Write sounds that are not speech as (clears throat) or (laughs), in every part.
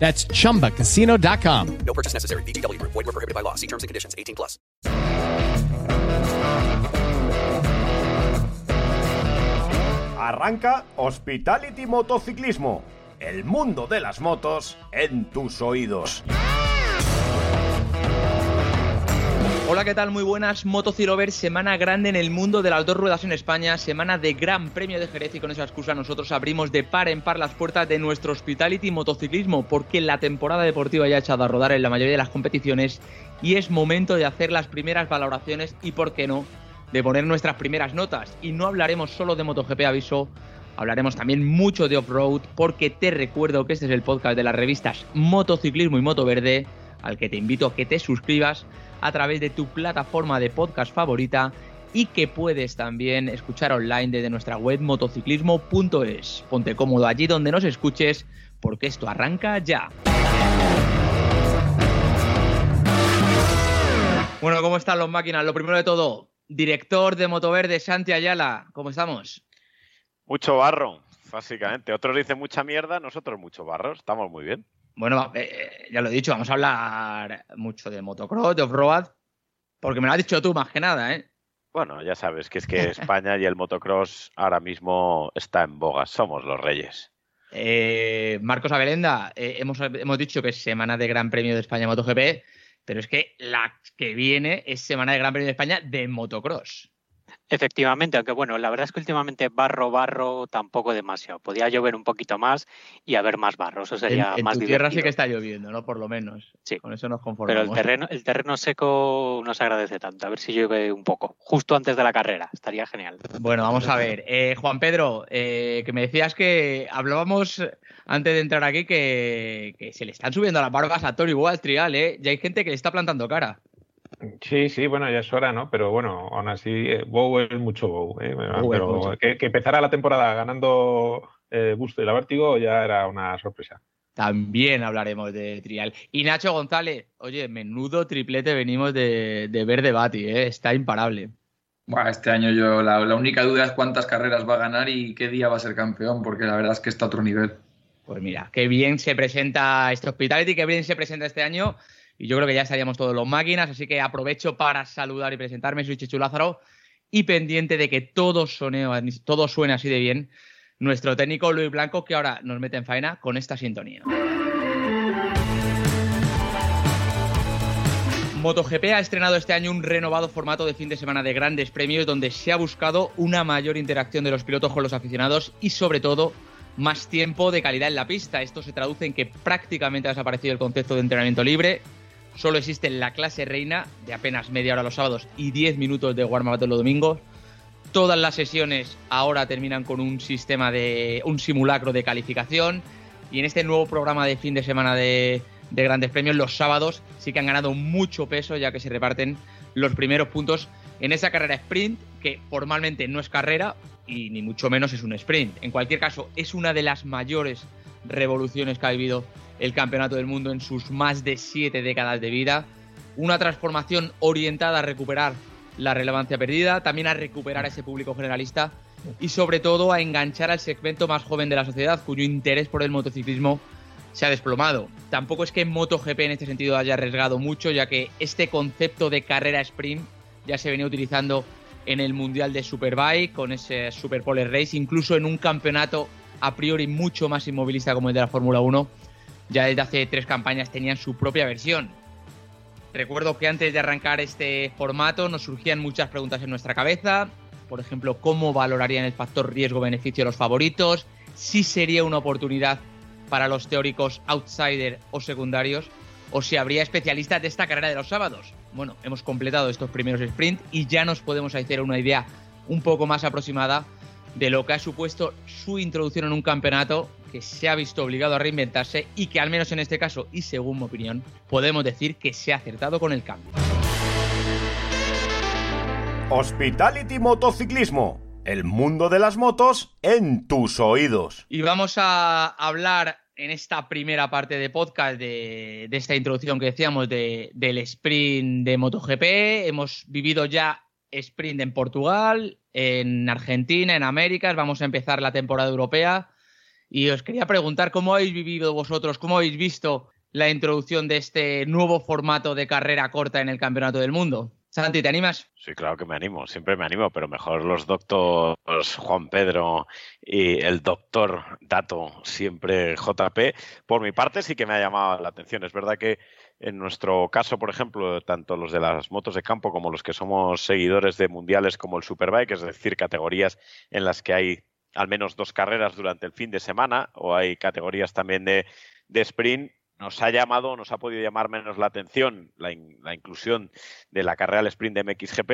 That's chumbacasino.com. No purchase necessary. VGW. Void where prohibited by law. See terms and conditions. 18 plus. Arranca Hospitality Motociclismo. El mundo de las motos en tus oídos. Hola, ¿qué tal? Muy buenas, Motocirover, semana grande en el mundo de las dos ruedas en España, semana de Gran Premio de Jerez y con esa excusa nosotros abrimos de par en par las puertas de nuestro Hospitality Motociclismo porque la temporada deportiva ya ha echado a rodar en la mayoría de las competiciones y es momento de hacer las primeras valoraciones y, por qué no, de poner nuestras primeras notas. Y no hablaremos solo de MotoGP, aviso, hablaremos también mucho de off-road porque te recuerdo que este es el podcast de las revistas Motociclismo y Moto Verde al que te invito a que te suscribas a través de tu plataforma de podcast favorita y que puedes también escuchar online desde nuestra web motociclismo.es. Ponte cómodo allí donde nos escuches porque esto arranca ya. Bueno, ¿cómo están los máquinas? Lo primero de todo, director de Motoverde, Santi Ayala, ¿cómo estamos? Mucho barro, básicamente. Otros dicen mucha mierda, nosotros mucho barro. Estamos muy bien. Bueno, eh, ya lo he dicho, vamos a hablar mucho de motocross, de off-road, porque me lo has dicho tú más que nada, ¿eh? Bueno, ya sabes que es que (laughs) España y el motocross ahora mismo está en boga, somos los reyes. Eh, Marcos Abelenda, eh, hemos, hemos dicho que es semana de Gran Premio de España MotoGP, pero es que la que viene es semana de Gran Premio de España de motocross. Efectivamente, aunque bueno, la verdad es que últimamente barro, barro tampoco demasiado. Podía llover un poquito más y haber más barro, eso sería en, en más tu divertido. tierra sí que está lloviendo, ¿no? Por lo menos. Sí. Con eso nos Pero conformamos. el terreno, el terreno seco no se agradece tanto. A ver si llueve un poco, justo antes de la carrera. Estaría genial. Bueno, vamos a ver. Eh, Juan Pedro, eh, que me decías que hablábamos antes de entrar aquí que, que se le están subiendo las barbas a Boa al trial, ¿eh? Ya hay gente que le está plantando cara. Sí, sí, bueno, ya es hora, ¿no? Pero bueno, aún así, eh, Bow es mucho Bow. ¿eh? Bow Pero mucho. que, que empezara la temporada ganando eh, Busto y la Vértigo ya era una sorpresa. También hablaremos de trial. Y Nacho González, oye, menudo triplete venimos de, de ver de Bati, ¿eh? Está imparable. Buah, este año yo la, la única duda es cuántas carreras va a ganar y qué día va a ser campeón, porque la verdad es que está a otro nivel. Pues mira, qué bien se presenta este Hospitality, qué bien se presenta este año. Y yo creo que ya estaríamos todos los máquinas, así que aprovecho para saludar y presentarme. Soy Chichu Lázaro y pendiente de que todo, soneo, todo suene así de bien. Nuestro técnico Luis Blanco, que ahora nos mete en faena con esta sintonía. MotoGP ha estrenado este año un renovado formato de fin de semana de grandes premios donde se ha buscado una mayor interacción de los pilotos con los aficionados y sobre todo más tiempo de calidad en la pista. Esto se traduce en que prácticamente ha desaparecido el concepto de entrenamiento libre. Solo existe la clase reina de apenas media hora los sábados y 10 minutos de warm-up los domingos. Todas las sesiones ahora terminan con un sistema de un simulacro de calificación y en este nuevo programa de fin de semana de grandes premios los sábados sí que han ganado mucho peso ya que se reparten los primeros puntos en esa carrera sprint que formalmente no es carrera y ni mucho menos es un sprint. En cualquier caso, es una de las mayores revoluciones que ha vivido el Campeonato del Mundo en sus más de siete décadas de vida. Una transformación orientada a recuperar la relevancia perdida, también a recuperar a ese público generalista y sobre todo a enganchar al segmento más joven de la sociedad cuyo interés por el motociclismo se ha desplomado. Tampoco es que MotoGP en este sentido haya arriesgado mucho, ya que este concepto de carrera sprint ya se venía utilizando en el Mundial de Superbike, con ese Super Pole Race, incluso en un campeonato a priori mucho más inmovilista como el de la Fórmula 1, ya desde hace tres campañas tenían su propia versión. Recuerdo que antes de arrancar este formato nos surgían muchas preguntas en nuestra cabeza. Por ejemplo, ¿cómo valorarían el factor riesgo-beneficio los favoritos? Si sería una oportunidad para los teóricos outsider o secundarios. O si habría especialistas de esta carrera de los sábados. Bueno, hemos completado estos primeros sprints y ya nos podemos hacer una idea un poco más aproximada de lo que ha supuesto su introducción en un campeonato que se ha visto obligado a reinventarse y que al menos en este caso, y según mi opinión, podemos decir que se ha acertado con el cambio. Hospitality Motociclismo, el mundo de las motos en tus oídos. Y vamos a hablar en esta primera parte de podcast de, de esta introducción que decíamos de, del sprint de MotoGP. Hemos vivido ya sprint en Portugal, en Argentina, en Américas. Vamos a empezar la temporada europea. Y os quería preguntar cómo habéis vivido vosotros, cómo habéis visto la introducción de este nuevo formato de carrera corta en el Campeonato del Mundo. Santi, ¿te animas? Sí, claro que me animo, siempre me animo, pero mejor los doctores Juan Pedro y el doctor Dato, siempre JP. Por mi parte sí que me ha llamado la atención. Es verdad que en nuestro caso, por ejemplo, tanto los de las motos de campo como los que somos seguidores de mundiales como el Superbike, es decir, categorías en las que hay al menos dos carreras durante el fin de semana o hay categorías también de, de sprint, nos ha llamado, nos ha podido llamar menos la atención la, in, la inclusión de la carrera al sprint de MXGP,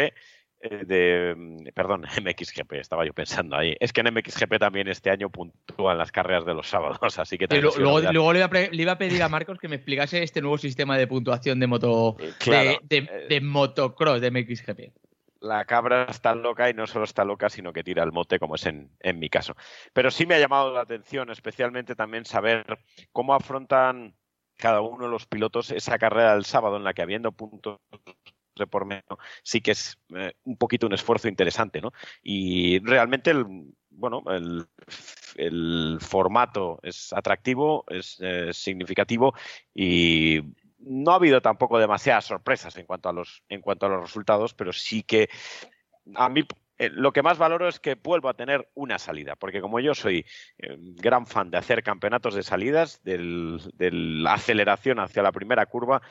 eh, de, perdón, (laughs) MXGP, estaba yo pensando ahí. Es que en MXGP también este año puntúan las carreras de los sábados, (laughs) así que luego, luego, luego le, iba a, le, iba a pedir a Marcos que me explicase este nuevo sistema de puntuación de moto (laughs) claro, de, de, de, motocross de MXGP la cabra está loca y no solo está loca, sino que tira el mote, como es en, en, mi caso. Pero sí me ha llamado la atención, especialmente también saber cómo afrontan cada uno de los pilotos esa carrera del sábado en la que habiendo puntos de por medio sí que es eh, un poquito un esfuerzo interesante, ¿no? Y realmente el, bueno, el, formato es atractivo, es eh, significativo y no ha habido tampoco demasiadas sorpresas en cuanto a los, en cuanto a los resultados, pero sí que a mí eh, lo que más valoro es que vuelvo a tener una salida, porque como yo soy eh, gran fan de hacer campeonatos de salidas, de la aceleración hacia la primera curva,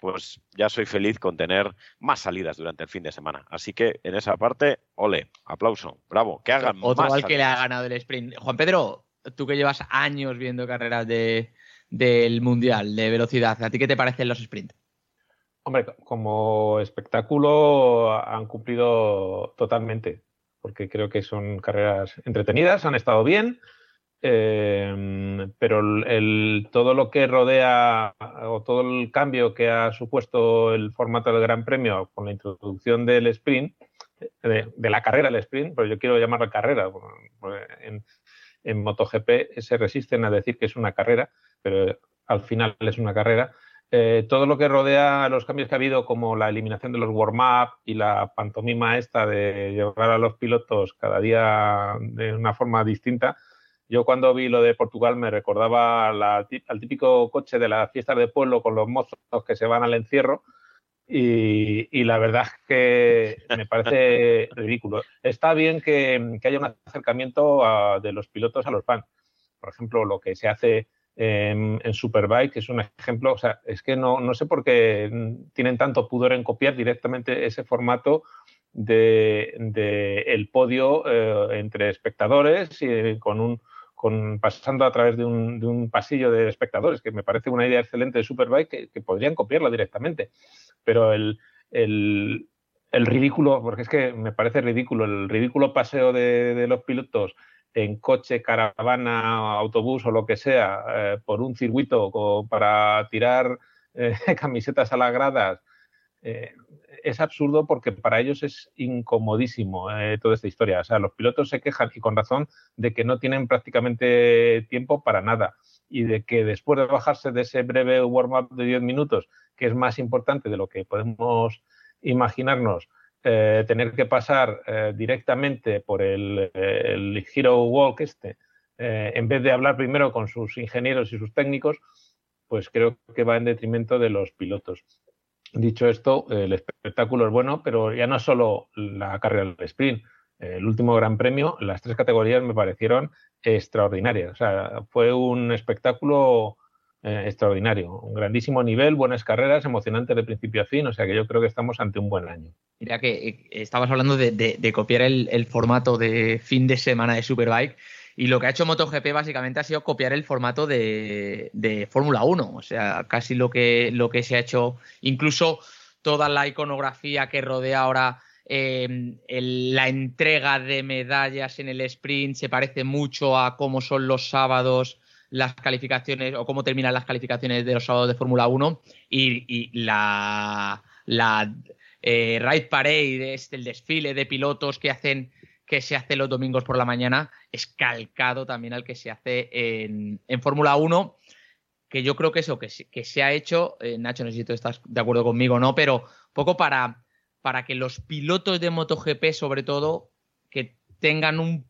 pues ya soy feliz con tener más salidas durante el fin de semana. Así que en esa parte, ole, aplauso, bravo, que hagan Otro más. al que le ha ganado el sprint. Juan Pedro, tú que llevas años viendo carreras de, del Mundial de velocidad, ¿a ti qué te parecen los sprints? Hombre, como espectáculo han cumplido totalmente, porque creo que son carreras entretenidas, han estado bien, eh, pero el, todo lo que rodea o todo el cambio que ha supuesto el formato del Gran Premio con la introducción del sprint, de, de la carrera del sprint, pero yo quiero llamarla carrera, en, en MotoGP se resisten a decir que es una carrera, pero al final es una carrera. Eh, todo lo que rodea los cambios que ha habido, como la eliminación de los warm-up y la pantomima esta de llevar a los pilotos cada día de una forma distinta, yo cuando vi lo de Portugal me recordaba al típico coche de las fiestas de pueblo con los mozos que se van al encierro y, la verdad es (laughs) que me parece ridículo. Está bien que, haya un acercamiento de los pilotos a los fans. Por ejemplo, lo que se hace en, en, Superbike es un ejemplo, o sea, es que no, no sé por qué tienen tanto pudor en copiar directamente ese formato de, de el podio eh, entre espectadores y con un con, pasando a través de un, de un, pasillo de espectadores, que me parece una idea excelente de Superbike que, que podrían copiarla directamente. Pero el, el, el, ridículo, porque es que me parece ridículo, el ridículo paseo de, de los pilotos en coche, caravana, autobús o lo que sea, eh, por un circuito para tirar eh, (laughs) camisetas a las gradas, eh, es absurdo porque para ellos es incomodísimo toda esta historia. O sea, los pilotos se quejan y con razón de que no tienen prácticamente tiempo para nada y de que después de bajarse de ese breve warm-up de 10 minutos, que es más importante de lo que podemos imaginarnos, eh, tener que pasar eh, directamente por el, el, Hero Walk este, eh, en vez de hablar primero con sus ingenieros y sus técnicos, pues creo que va en detrimento de los pilotos. Dicho esto, el espectáculo es bueno, pero ya no solo la carrera del sprint. El último Gran Premio, las tres categorías me parecieron extraordinarias. O sea, fue un espectáculo eh, extraordinario. Un grandísimo nivel, buenas carreras, emocionantes de principio a fin, o sea que yo creo que estamos ante un buen año. Mira que eh, estabas hablando de, copiar el, formato de fin de semana de Superbike y lo que ha hecho MotoGP básicamente ha sido copiar el formato de, Fórmula 1, o sea, casi lo que, lo que se ha hecho, incluso toda la iconografía que rodea ahora em, la entrega de medallas en el sprint se parece mucho a cómo son los sábados las calificaciones o cómo terminan las calificaciones de los sábados de Fórmula 1 y, la, la eh, Ride Parade, este, el desfile de pilotos que hacen que se hace los domingos por la mañana es calcado también al que se hace en, Fórmula 1, que yo creo que eso que, que se ha hecho, eh, Nacho, no sé si tú estás de acuerdo conmigo o no, pero poco para, para que los pilotos de MotoGP, sobre todo, que tengan un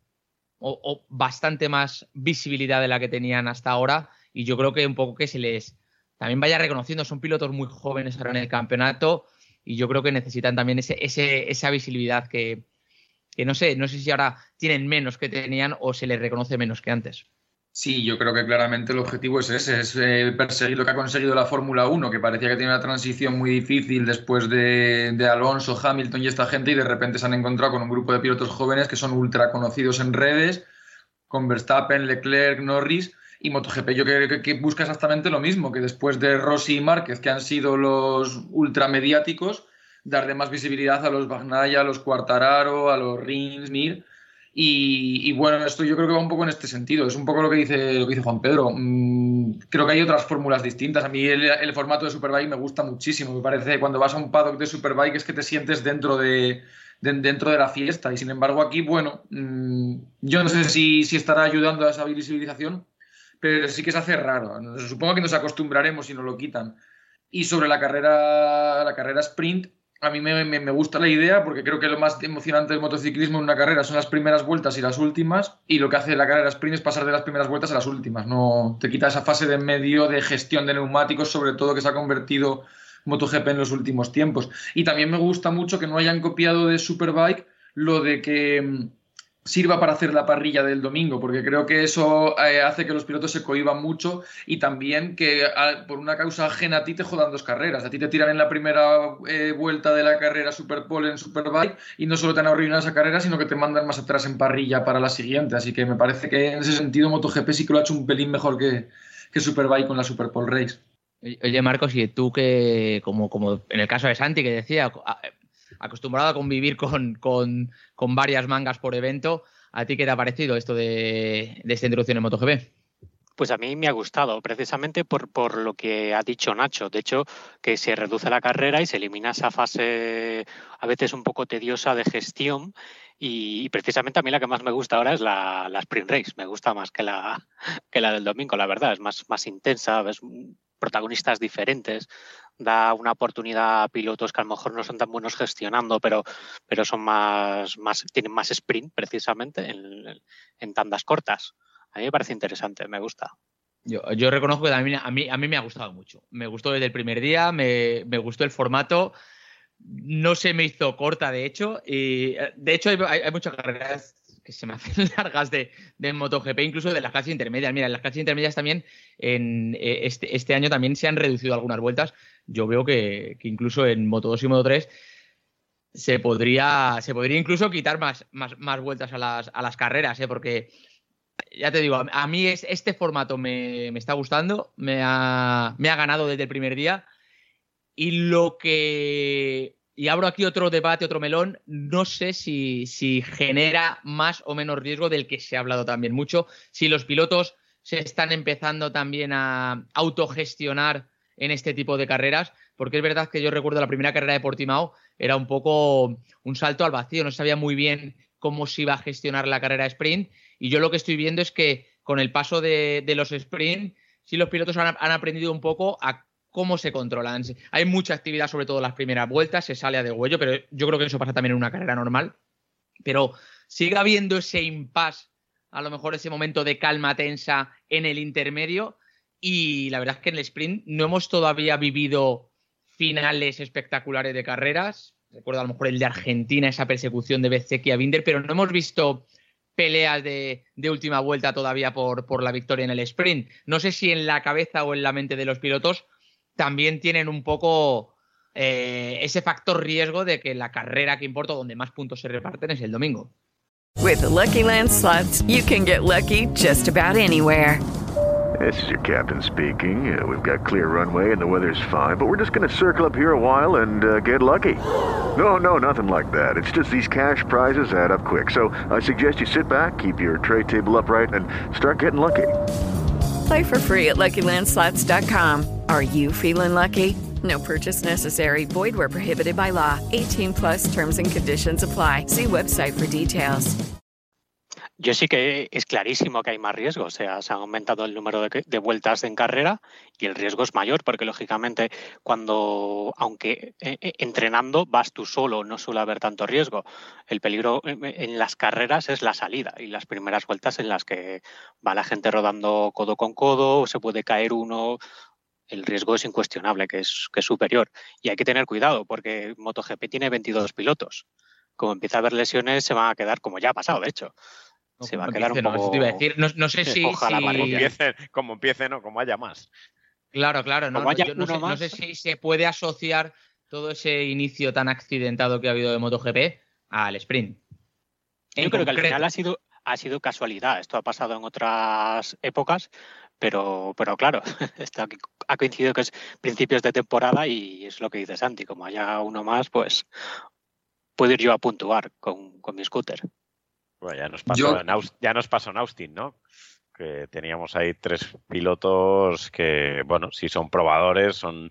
o, bastante más visibilidad de la que tenían hasta ahora y yo creo que un poco que se les también vaya reconociendo, son pilotos muy jóvenes ahora en el campeonato y yo creo que necesitan también ese, esa visibilidad que, que no sé, no sé si ahora tienen menos que tenían o se les reconoce menos que antes. Sí, yo creo que claramente el objetivo es ese, es eh, perseguir lo que ha conseguido la Fórmula 1, que parecía que tenía una transición muy difícil después de, Alonso, Hamilton y esta gente, y de repente se han encontrado con un grupo de pilotos jóvenes que son ultra conocidos en redes, con Verstappen, Leclerc, Norris, y MotoGP yo creo que, busca exactamente lo mismo, que después de Rossi y Márquez, que han sido los ultra mediáticos, darle más visibilidad a los Bagnaia, a los Quartararo, a los Rins, Mir, y, bueno, esto yo creo que va un poco en este sentido. Es un poco lo que dice, lo que dice Juan Pedro. Mm, creo que hay otras fórmulas distintas. A mí el, formato de Superbike me gusta muchísimo. Me parece cuando vas a un paddock de Superbike es que te sientes dentro de, dentro de la fiesta. Y sin embargo, aquí, bueno, mm, yo no sé si, si estará ayudando a esa visibilización, pero sí que se hace raro. Supongo que nos acostumbraremos si nos lo quitan. Y sobre la carrera, la carrera sprint, a mí me, gusta la idea porque creo que lo más emocionante del motociclismo en una carrera son las primeras vueltas y las últimas y lo que hace la carrera sprint es pasar de las primeras vueltas a las últimas, no te quita esa fase de medio de gestión de neumáticos, sobre todo que se ha convertido MotoGP en los últimos tiempos. Y también me gusta mucho que no hayan copiado de Superbike lo de que mm, sirva para hacer la parrilla del domingo, porque creo que eso eh, hace que los pilotos se cohiban mucho y también que por una causa ajena a ti te jodan dos carreras. A ti te tiran en la primera eh, vuelta de la carrera Superpole en Superbike y no solo te han arruinado esa carrera, sino que te mandan más atrás en parrilla para la siguiente. Así que me parece que en ese sentido MotoGP sí que lo ha hecho un pelín mejor que, que Superbike con la Superpole Race. Oye, Marcos, y tú que, como, como en el caso de Santi, que decía, acostumbrado a convivir con, varias mangas por evento. ¿A ti qué te ha parecido esto de, esta introducción en MotoGP? Pues a mí me ha gustado, precisamente por, por, lo que ha dicho Nacho. De hecho, que se reduce la carrera y se elimina esa fase a veces un poco tediosa de gestión. Y, precisamente a mí la que más me gusta ahora es la, la sprint race. Me gusta más que la, que la del domingo, la verdad. Es más, más intensa, ves protagonistas diferentes da una oportunidad a pilotos que a lo mejor no son tan buenos gestionando, pero, pero son más, más, tienen más sprint precisamente en, tandas cortas. A mí me parece interesante, me gusta. Yo, yo reconozco que a mí, a, mí, a mí me ha gustado mucho. Me gustó desde el primer día, me, me gustó el formato no se me hizo corta, de hecho. Y de hecho, hay, hay, muchas carreras que se me (laughs) hacen largas de, de MotoGP, incluso de las clases intermedias. Mira, en las clases intermedias también, en eh, este, este, año también se han reducido algunas vueltas. Yo veo que, incluso en Moto 2 y Moto 3 se podría, se podría incluso quitar más, más, más vueltas a las, a las carreras, ¿eh? porque ya te digo, a mí es, este formato me, me está gustando, me ha, me ha ganado desde el primer día. Y lo que y abro aquí otro debate, otro melón, no sé si, genera más o menos riesgo del que se ha hablado también mucho, si los pilotos se están empezando también a autogestionar en este tipo de carreras, porque es verdad que yo recuerdo la primera carrera de Portimao, era un poco un salto al vacío, no sabía muy bien cómo se iba a gestionar la carrera sprint, y yo lo que estoy viendo es que con el paso de, los sprint, sí los pilotos han, han aprendido un poco a cómo se controlan. Hay mucha actividad, sobre todo las primeras vueltas, se sale a de huello, pero yo creo que eso pasa también en una carrera normal. Pero sigue habiendo ese impasse, a lo mejor ese momento de calma tensa en el intermedio. Y la verdad es que en el sprint no hemos todavía vivido finales espectaculares de carreras. Recuerdo a lo mejor el de Argentina, esa persecución de Bezeki a Binder, pero no hemos visto peleas de, última vuelta todavía por la victoria en el sprint. No sé si en la cabeza o en la mente de los pilotos también tienen un poco eh, ese factor riesgo de que la carrera que importa, donde más puntos se reparten, es el domingo. With the Lucky Land slots, you can get lucky just about anywhere. This is your captain speaking. Uh, we've got clear runway and the weather's fine, but we're just going to circle up here a while and uh, get lucky. No, no, nothing like that. It's just these cash prizes add up quick. So I suggest you sit back, keep your tray table upright, and start getting lucky. Play for free at LuckyLandSlots.com. Are you feeling lucky? No purchase necessary. Void where prohibited by law. 18 plus terms and conditions apply. See website for details. Yo sí que es clarísimo que hay más riesgo. O sea, se ha aumentado el número de, de, vueltas en carrera y el riesgo es mayor porque, lógicamente, cuando, aunque eh, eh entrenando vas tú solo, no suele haber tanto riesgo. El peligro en las carreras es la salida y las primeras vueltas en las que va la gente rodando codo con codo, se puede caer uno el riesgo es incuestionable, que es, que es superior. Y hay que tener cuidado porque MotoGP tiene 22 pilotos. Como empieza a haber lesiones, se van a quedar, como ya ha pasado, de hecho. se va a quedar un poco... No, no, sé (laughs) si... Ojalá Como empiece, como empiece, no, como haya más. Claro, claro. No, sé, no sé si se puede asociar todo ese inicio tan accidentado que ha habido de MotoGP al sprint. Yo creo que al final ha sido, ha sido casualidad. Esto ha pasado en otras épocas, pero, pero claro, (laughs) esto ha coincidido que es principios de temporada y es lo que dice Santi, como haya uno más, pues puedo ir yo a puntuar con, mi scooter. Bueno, ya nos, pasó en Austin, ya nos pasó en Austin, ¿no? Que teníamos ahí tres pilotos que, bueno, sí son probadores, son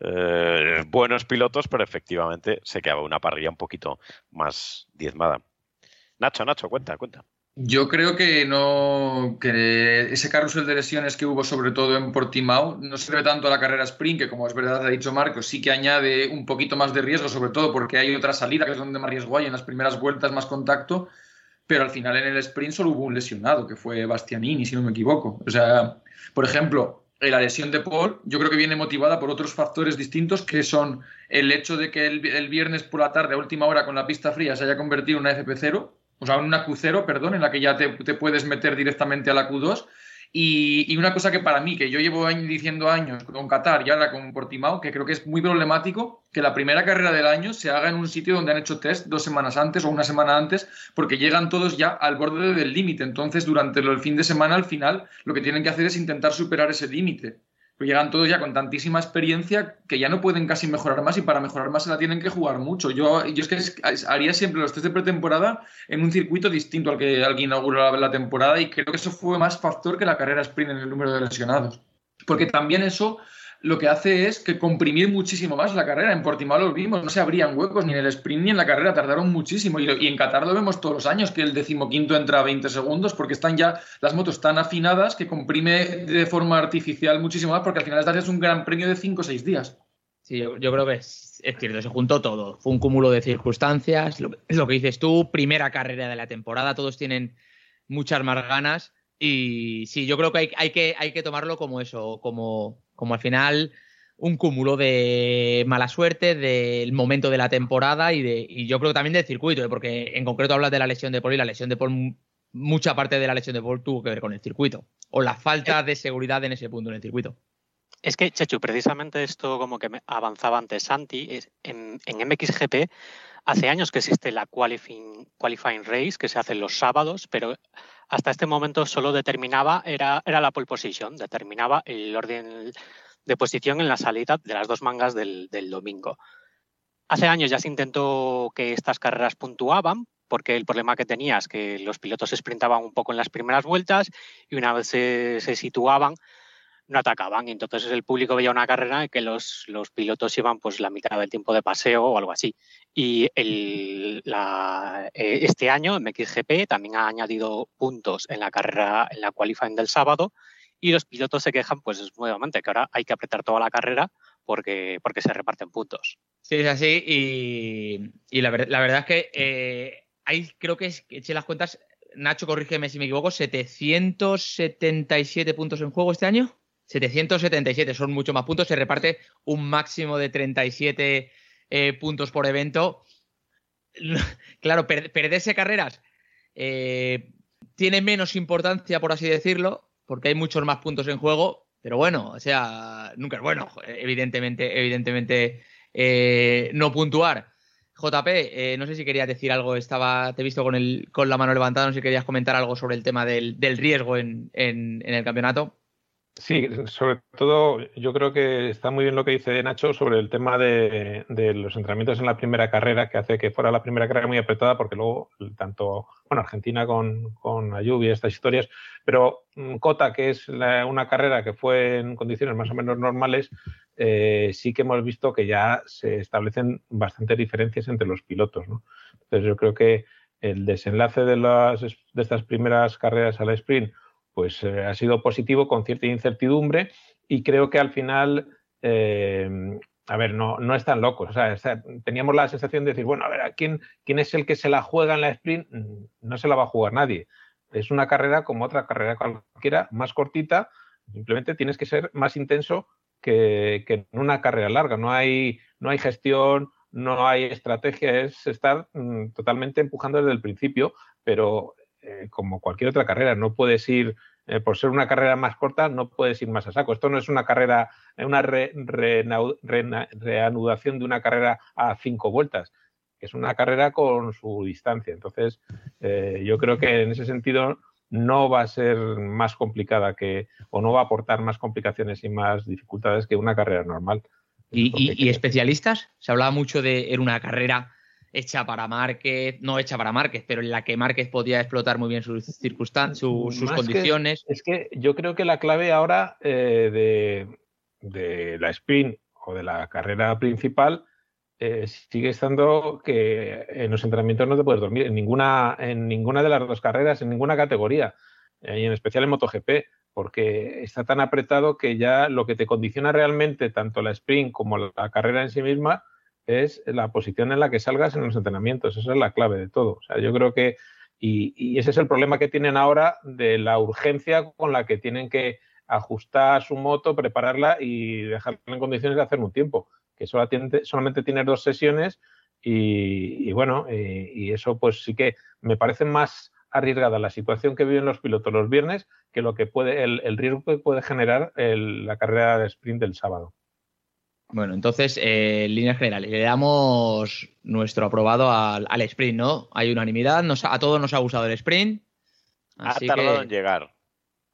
eh, buenos pilotos, pero efectivamente se quedaba una parrilla un poquito más diezmada. Nacho, Nacho, cuenta, cuenta. Yo creo que no que ese carrusel de lesiones que hubo sobre todo en Portimao no se debe tanto a la carrera sprint, que como es verdad ha dicho Marcos, sí que añade un poquito más de riesgo, sobre todo porque hay otra salida que es donde más riesgo hay, en las primeras vueltas más contacto, pero al final en el sprint solo hubo un lesionado, que fue Bastianini, si no me equivoco. O sea, por ejemplo, la lesión de Paul yo creo que viene motivada por otros factores distintos, que son el hecho de que el, el viernes por la tarde, a última hora, con la pista fría, se haya convertido en una FP0, o sea, una Q0, perdón, en la que ya te, puedes meter directamente a la Q2. Y, una cosa que para mí, que yo llevo diciendo años con Qatar y ahora con Portimao, que creo que es muy problemático que la primera carrera del año se haga en un sitio donde han hecho test dos semanas antes o una semana antes, porque llegan todos ya al borde del límite. Entonces, durante el fin de semana, al final, lo que tienen que hacer es intentar superar ese límite llegan todos ya con tantísima experiencia que ya no pueden casi mejorar más y para mejorar más se la tienen que jugar mucho. Yo, yo es que haría siempre los test de pretemporada en un circuito distinto al que, alguien inauguró la, temporada y creo que eso fue más factor que la carrera sprint en el número de lesionados. Porque también eso lo que hace es que comprimir muchísimo más la carrera. En Portimao lo vimos, no se abrían huecos ni en el sprint ni en la carrera, tardaron muchísimo. Y, en Qatar lo vemos todos los años, que el decimoquinto entra a 20 segundos porque están ya las motos tan afinadas que comprime de forma artificial muchísimo más porque al final es un gran premio de 5 o 6 días. Sí, yo, creo que es, cierto, se juntó todo. Fue un cúmulo de circunstancias, lo, lo que dices tú, primera carrera de la temporada, todos tienen muchas más ganas. Y sí, yo creo que hay, hay, que hay que tomarlo como eso, como como al final un cúmulo de mala suerte, del momento de la temporada y, de, y yo creo que también del circuito, ¿eh? porque en concreto hablas de la lesión de Paul y la lesión de Paul, mucha parte de la lesión de Paul tuvo que ver con el circuito o la falta de seguridad en ese punto en el circuito. Es que, Chechu, precisamente esto como que avanzaba antes Santi, es, en, en, MXGP hace años que existe la qualifying, qualifying race que se hace los sábados, pero hasta este momento solo determinaba, era, era la pole position, determinaba el orden de posición en la salida de las dos mangas del, domingo. Hace años ya se intentó que estas carreras puntuaban, porque el problema que tenía es que los pilotos se sprintaban un poco en las primeras vueltas y una vez se, se situaban, no atacaban. Y entonces el público veía una carrera en que los, los, pilotos iban pues la mitad del tiempo de paseo o algo así. Y el, la, eh, este año MXGP también ha añadido puntos en la carrera, en la qualifying del sábado. Y los pilotos se quejan, pues nuevamente, que ahora hay que apretar toda la carrera porque, porque se reparten puntos. Sí, es así. Y, y la, verdad es que eh, hay, creo que eché las cuentas, Nacho, corrígeme si me equivoco, 777 puntos en juego este año. 777 son mucho más puntos, se reparte un máximo de 37 eh, puntos por evento. (laughs) claro, perderse carreras, eh, tiene menos importancia, por así decirlo, porque hay muchos más puntos en juego, pero bueno, o sea, nunca es bueno, evidentemente, evidentemente eh, no puntuar. JP, eh, no sé si querías decir algo, estaba, te he visto con, el, con la mano levantada, no sé si querías comentar algo sobre el tema del, riesgo en, en, el campeonato. Sí, sobre todo yo creo que está muy bien lo que dice Nacho sobre el tema de, los entrenamientos en la primera carrera, que hace que fuera la primera carrera muy apretada, porque luego tanto, bueno, Argentina con, la lluvia, estas historias, pero mm, Cota, que es una carrera que fue en condiciones más o menos normales, eh, sí que hemos visto que ya se establecen bastantes diferencias entre los pilotos. ¿no? Entonces yo creo que el desenlace de, las, de estas primeras carreras al sprint pues eh, ha sido positivo con cierta incertidumbre y creo que al final, eh, a ver, no, no están locos. O sea, teníamos la sensación de decir, bueno, a ver, quién, quién es el que se la juega en la sprint? Mm, no se la va a jugar nadie. Es una carrera como otra carrera cualquiera, más cortita, simplemente tienes que ser más intenso que, en una carrera larga. No hay, no hay gestión, no hay estrategia, es estar mm, totalmente empujando desde el principio, pero eh, como cualquier otra carrera, no puedes ir eh, por ser una carrera más corta, no puedes ir más a saco. Esto no es una carrera, una reanudación de una carrera a cinco vueltas, es una carrera con su distancia. Entonces, eh, yo creo que en ese sentido no va a ser más complicada que, o no va a aportar más complicaciones y más dificultades que una carrera normal. ¿Y, especialistas? Se hablaba mucho de era una carrera hecha para Márquez, no hecha para Márquez, pero en la que Márquez podía explotar muy bien sus circunstancias, sus condiciones. es que yo creo que la clave ahora eh, de, la sprint o de la carrera principal eh, sigue estando que en los entrenamientos no te puedes dormir en ninguna, en ninguna de las dos carreras, en ninguna categoría, eh, y en especial en MotoGP, porque está tan apretado que ya lo que te condiciona realmente tanto la sprint como la carrera en sí misma es la posición en la que salgas en los entrenamientos. Esa es la clave de todo. O sea, yo creo que, y, ese es el problema que tienen ahora de la urgencia con la que tienen que ajustar su moto, prepararla y dejarla en condiciones de hacer un tiempo, que solamente, solamente tiene dos sesiones y, bueno, y, eso pues sí que me parece más arriesgada la situación que viven los pilotos los viernes que lo que puede, el, riesgo que puede generar la carrera de sprint del sábado. Bueno, entonces, eh, en línea general, le damos nuestro aprobado al, sprint, ¿no? Hay unanimidad, a todos nos ha gustado el sprint. ha tardado en llegar.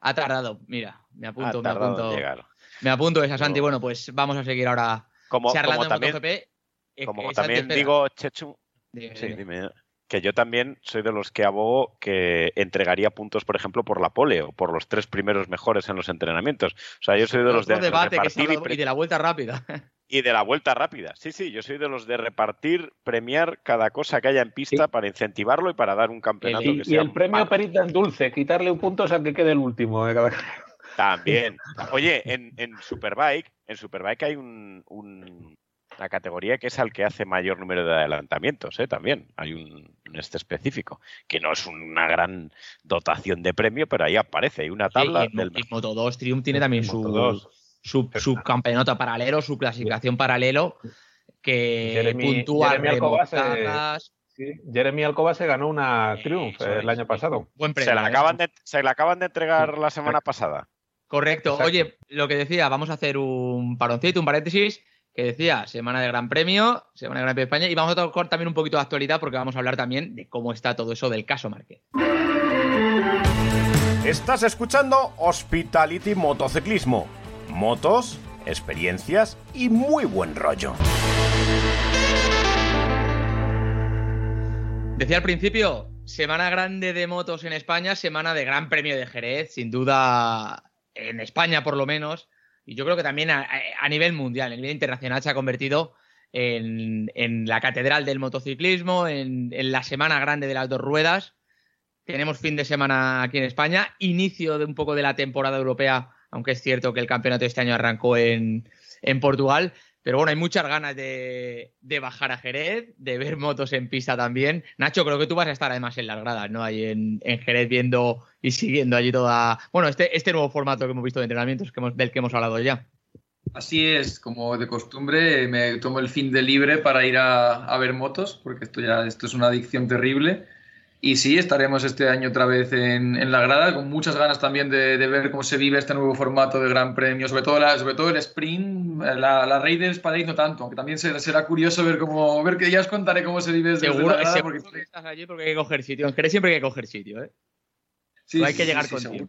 Ha tardado, mira, me apunto, me apunto. En llegar. Me apunto esa, Santi. Bueno, pues vamos a seguir ahora como, charlando como también, MotoGP. Como también digo, Chechu, sí, dime que yo también soy de los que abogo que entregaría puntos, por ejemplo, por la pole o por los tres primeros mejores en los entrenamientos. O sea, yo soy de los de debate y, de la vuelta rápida. (laughs) Y de la vuelta rápida, sí, sí, yo soy de los de repartir, premiar cada cosa que haya en pista para incentivarlo y para dar un campeonato y, que sea. Y el premio perita en dulce, quitarle un punto al que quede el último de cada (laughs) También. Oye, en, Superbike, en Superbike hay un, la categoría que es al que hace mayor número de adelantamientos, ¿eh? también hay un, este específico, que no es una gran dotación de premio, pero ahí aparece, hay una tabla. y, del... Moto 2 Triumph tiene también su, su, su, campeonato paralelo, su clasificación paralelo, que puntúa Jeremy Alcoba, se, Jeremy Alcoba se ganó una Triumph el año pasado. se, la ¿eh? acaban de, se la acaban de entregar la semana pasada. Correcto. Oye, lo que decía, vamos a hacer un paroncito, un paréntesis que decía semana de Gran Premio, semana de Gran Premio de España, y vamos a tocar también un poquito de actualidad porque vamos a hablar también de cómo está todo eso del caso Márquez. Estás escuchando Hospitality Motociclismo. Motos, experiencias y muy buen rollo. Decía al principio, semana grande de motos en España, semana de Gran Premio de Jerez, sin duda en España por lo menos y yo creo que también a, nivel mundial, a nivel internacional, se ha convertido en, la catedral del motociclismo, en, la semana grande de las dos ruedas. Tenemos fin de semana aquí en España, inicio de un poco de la temporada europea, aunque es cierto que el campeonato este año arrancó en Portugal. Pero bueno, hay muchas ganas de, bajar a Jerez, de ver motos en pista también. Nacho, creo que tú vas a estar además en las gradas, ¿no? Ahí en, Jerez viendo y siguiendo allí toda. Bueno, este, este nuevo formato que hemos visto de entrenamientos del que hemos hablado ya. Así es, como de costumbre, me tomo el fin de libre para ir a, ver motos, porque esto ya esto es una adicción terrible. Y sí, estaremos este año otra vez en, la grada, con muchas ganas también de, ver cómo se vive este nuevo formato de Gran Premio, sobre todo, la, sobre todo el sprint, la, la Raiders para no tanto, aunque también será, curioso ver cómo, ver que ya os contaré cómo se vive desde seguro, la grada. Seguro porque... que estás allí porque hay que coger sitio, en Jerez siempre hay que coger sitio, ¿eh? Sí, hay que llegar con seguro,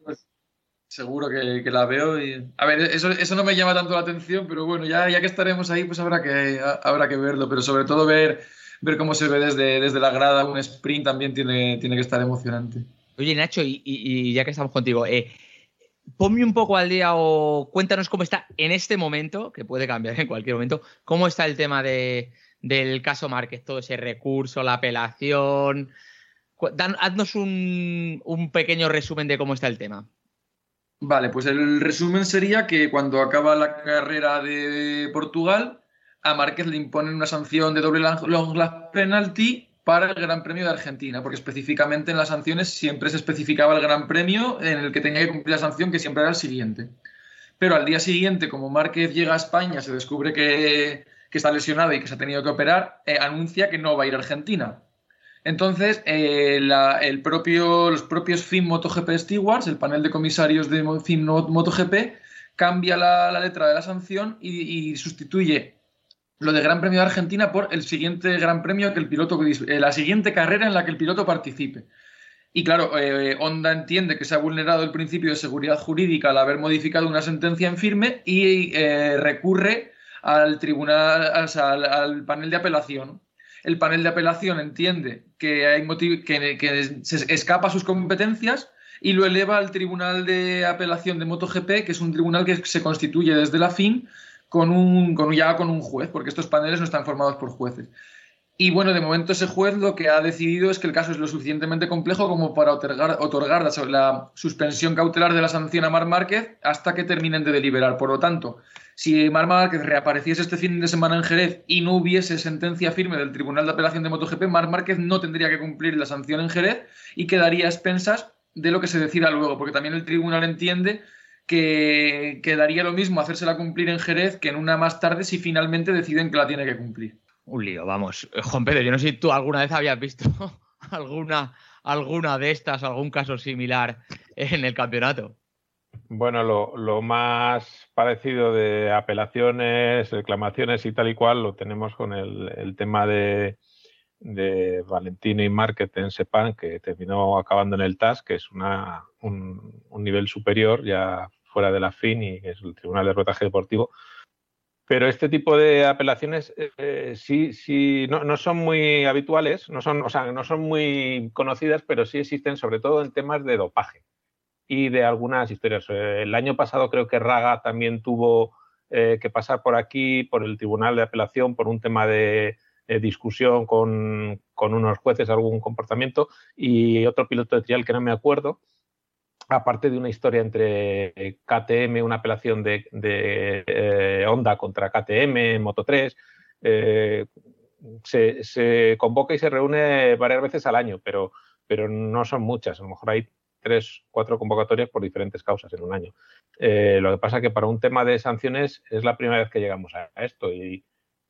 seguro que, que, la veo y... A ver, eso, eso no me llama tanto la atención, pero bueno, ya, ya que estaremos ahí, pues habrá que, habrá que verlo, pero sobre todo ver ver cómo se ve desde, desde la grada un sprint también tiene, tiene que estar emocionante. Oye, Nacho, y, ya que estamos contigo, eh, ponme un poco al día o cuéntanos cómo está en este momento, que puede cambiar en cualquier momento, cómo está el tema de, del caso Márquez, todo ese recurso, la apelación. haznos un, un pequeño resumen de cómo está el tema. Vale, pues el resumen sería que cuando acaba la carrera de Portugal, a Márquez le imponen una sanción de doble long penalty para el Gran Premio de Argentina, porque específicamente en las sanciones siempre se especificaba el Gran Premio en el que tenía que cumplir la sanción, que siempre era el siguiente. Pero al día siguiente, como Márquez llega a España, se descubre que, está lesionado y que se ha tenido que operar, eh, anuncia que no va a ir a Argentina. Entonces, eh, los propios FIM MotoGP Stewards, el panel de comisarios de FIM MotoGP, cambia la, letra de la sanción y sustituye lo de Gran Premio de Argentina por el siguiente Gran Premio que el piloto, eh, la siguiente carrera en la que el piloto participe. Y claro, eh, Honda entiende que se ha vulnerado el principio de seguridad jurídica al haber modificado una sentencia en firme y eh, recurre al tribunal, al, panel de apelación. El panel de apelación entiende que hay que, se escapa a sus competencias y lo eleva al tribunal de apelación de MotoGP, que es un tribunal que se constituye desde la FIN con un, ya con un juez, porque estos paneles no están formados por jueces. Y bueno, de momento ese juez lo que ha decidido es que el caso es lo suficientemente complejo como para otorgar, otorgar la, suspensión cautelar de la sanción a Mar Márquez hasta que terminen de deliberar. Por lo tanto, si Mar Márquez reapareciese este fin de semana en Jerez y no hubiese sentencia firme del Tribunal de Apelación de MotoGP, Mar Márquez no tendría que cumplir la sanción en Jerez y quedaría a expensas de lo que se decida luego, porque también el tribunal entiende que, quedaría lo mismo hacérsela cumplir en Jerez que en una más tarde si finalmente deciden que la tiene que cumplir. Un lío, vamos. Eh, Juan Pedro, yo no sé si tú alguna vez habías visto (laughs) alguna, alguna de estas, algún caso similar en el campeonato. Bueno, lo, más parecido de apelaciones, reclamaciones y tal y cual lo tenemos con el, tema de, de, Valentino y Márquez en Sepan, que terminó acabando en el TAS, que es una, un, un nivel superior, ya fuera de la FIN y que es el Tribunal de Rotaje Deportivo. Pero este tipo de apelaciones eh, sí, sí, no, no, son muy habituales, no son, o sea, no son muy conocidas, pero sí existen, sobre todo en temas de dopaje y de algunas historias. Eh, el año pasado creo que Raga también tuvo eh, que pasar por aquí, por el Tribunal de Apelación, por un tema de, discusión con, con, unos jueces, algún comportamiento, y otro piloto de trial que no me acuerdo, aparte de una historia entre KTM, una apelación de, eh, Honda contra KTM, Moto 3, eh, se, convoca y se reúne varias veces al año, pero, pero no son muchas. A lo mejor hay tres, cuatro convocatorias por diferentes causas en un año. Eh, lo que pasa es que para un tema de sanciones es la primera vez que llegamos a esto y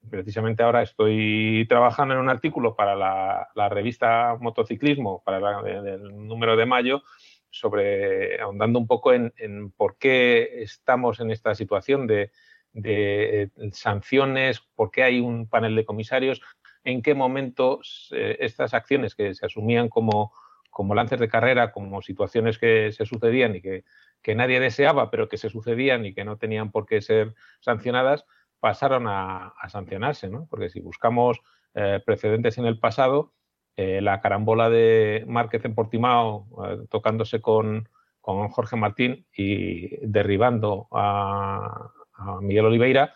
precisamente ahora estoy trabajando en un artículo para la, revista Motociclismo, para el número de mayo, sobre ahondando un poco en, por qué estamos en esta situación de, eh, sanciones, por qué hay un panel de comisarios, en qué momento estas acciones que se asumían como, como lances de carrera, como situaciones que se sucedían y que, nadie deseaba, pero que se sucedían y que no tenían por qué ser sancionadas, pasaron a, sancionarse, ¿no? Porque si buscamos eh, precedentes en el pasado, eh, la carambola de Márquez en Portimao eh, tocándose con, Jorge Martín y derribando a, Miguel Oliveira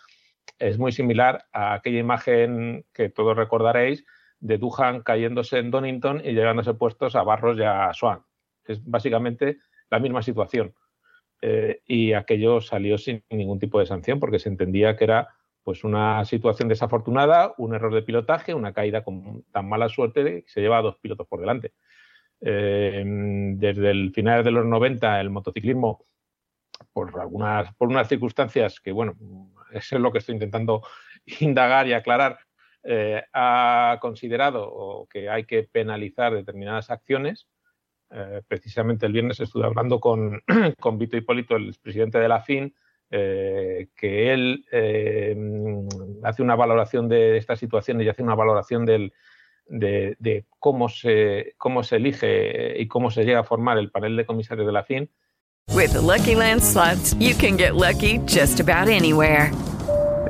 es muy similar a aquella imagen que todos recordaréis de Duhan cayéndose en Donington y llegándose puestos a Barros y a Swan. Es básicamente la misma situación. Eh, y aquello salió sin ningún tipo de sanción porque se entendía que era pues una situación desafortunada, un error de pilotaje, una caída con tan mala suerte que se lleva a dos pilotos por delante. Eh, desde el final de los 90 el motociclismo, por algunas, por unas circunstancias que, bueno, eso es lo que estoy intentando (laughs) indagar y aclarar, eh, ha considerado que hay que penalizar determinadas acciones. Eh, precisamente el viernes estuve hablando con, (clears throat) con Vito Hipólito, el presidente de la FIN, eh, que él hace una valoración de esta situación y hace una valoración del, de, de, cómo, se, cómo se elige y cómo se llega a formar el panel de comisarios de la FIN. With the Lucky Land slots, you can get lucky just about anywhere.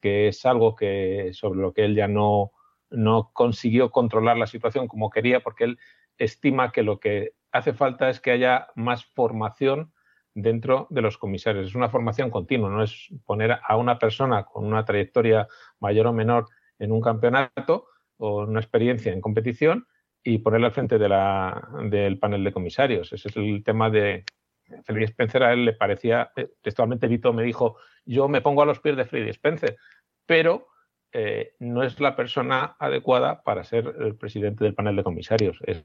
que es algo que, sobre lo que él ya no, no consiguió controlar la situación como quería, porque él estima que lo que hace falta es que haya más formación dentro de los comisarios. Es una formación continua, no es poner a una persona con una trayectoria mayor o menor en un campeonato o una experiencia en competición y ponerle al frente de la, del panel de comisarios. Ese es el tema de Freddy Spencer. A él le parecía, eh, textualmente Vito me dijo, yo me pongo a los pies de Freddy Spencer, pero eh, no es la persona adecuada para ser el presidente del panel de comisarios. Es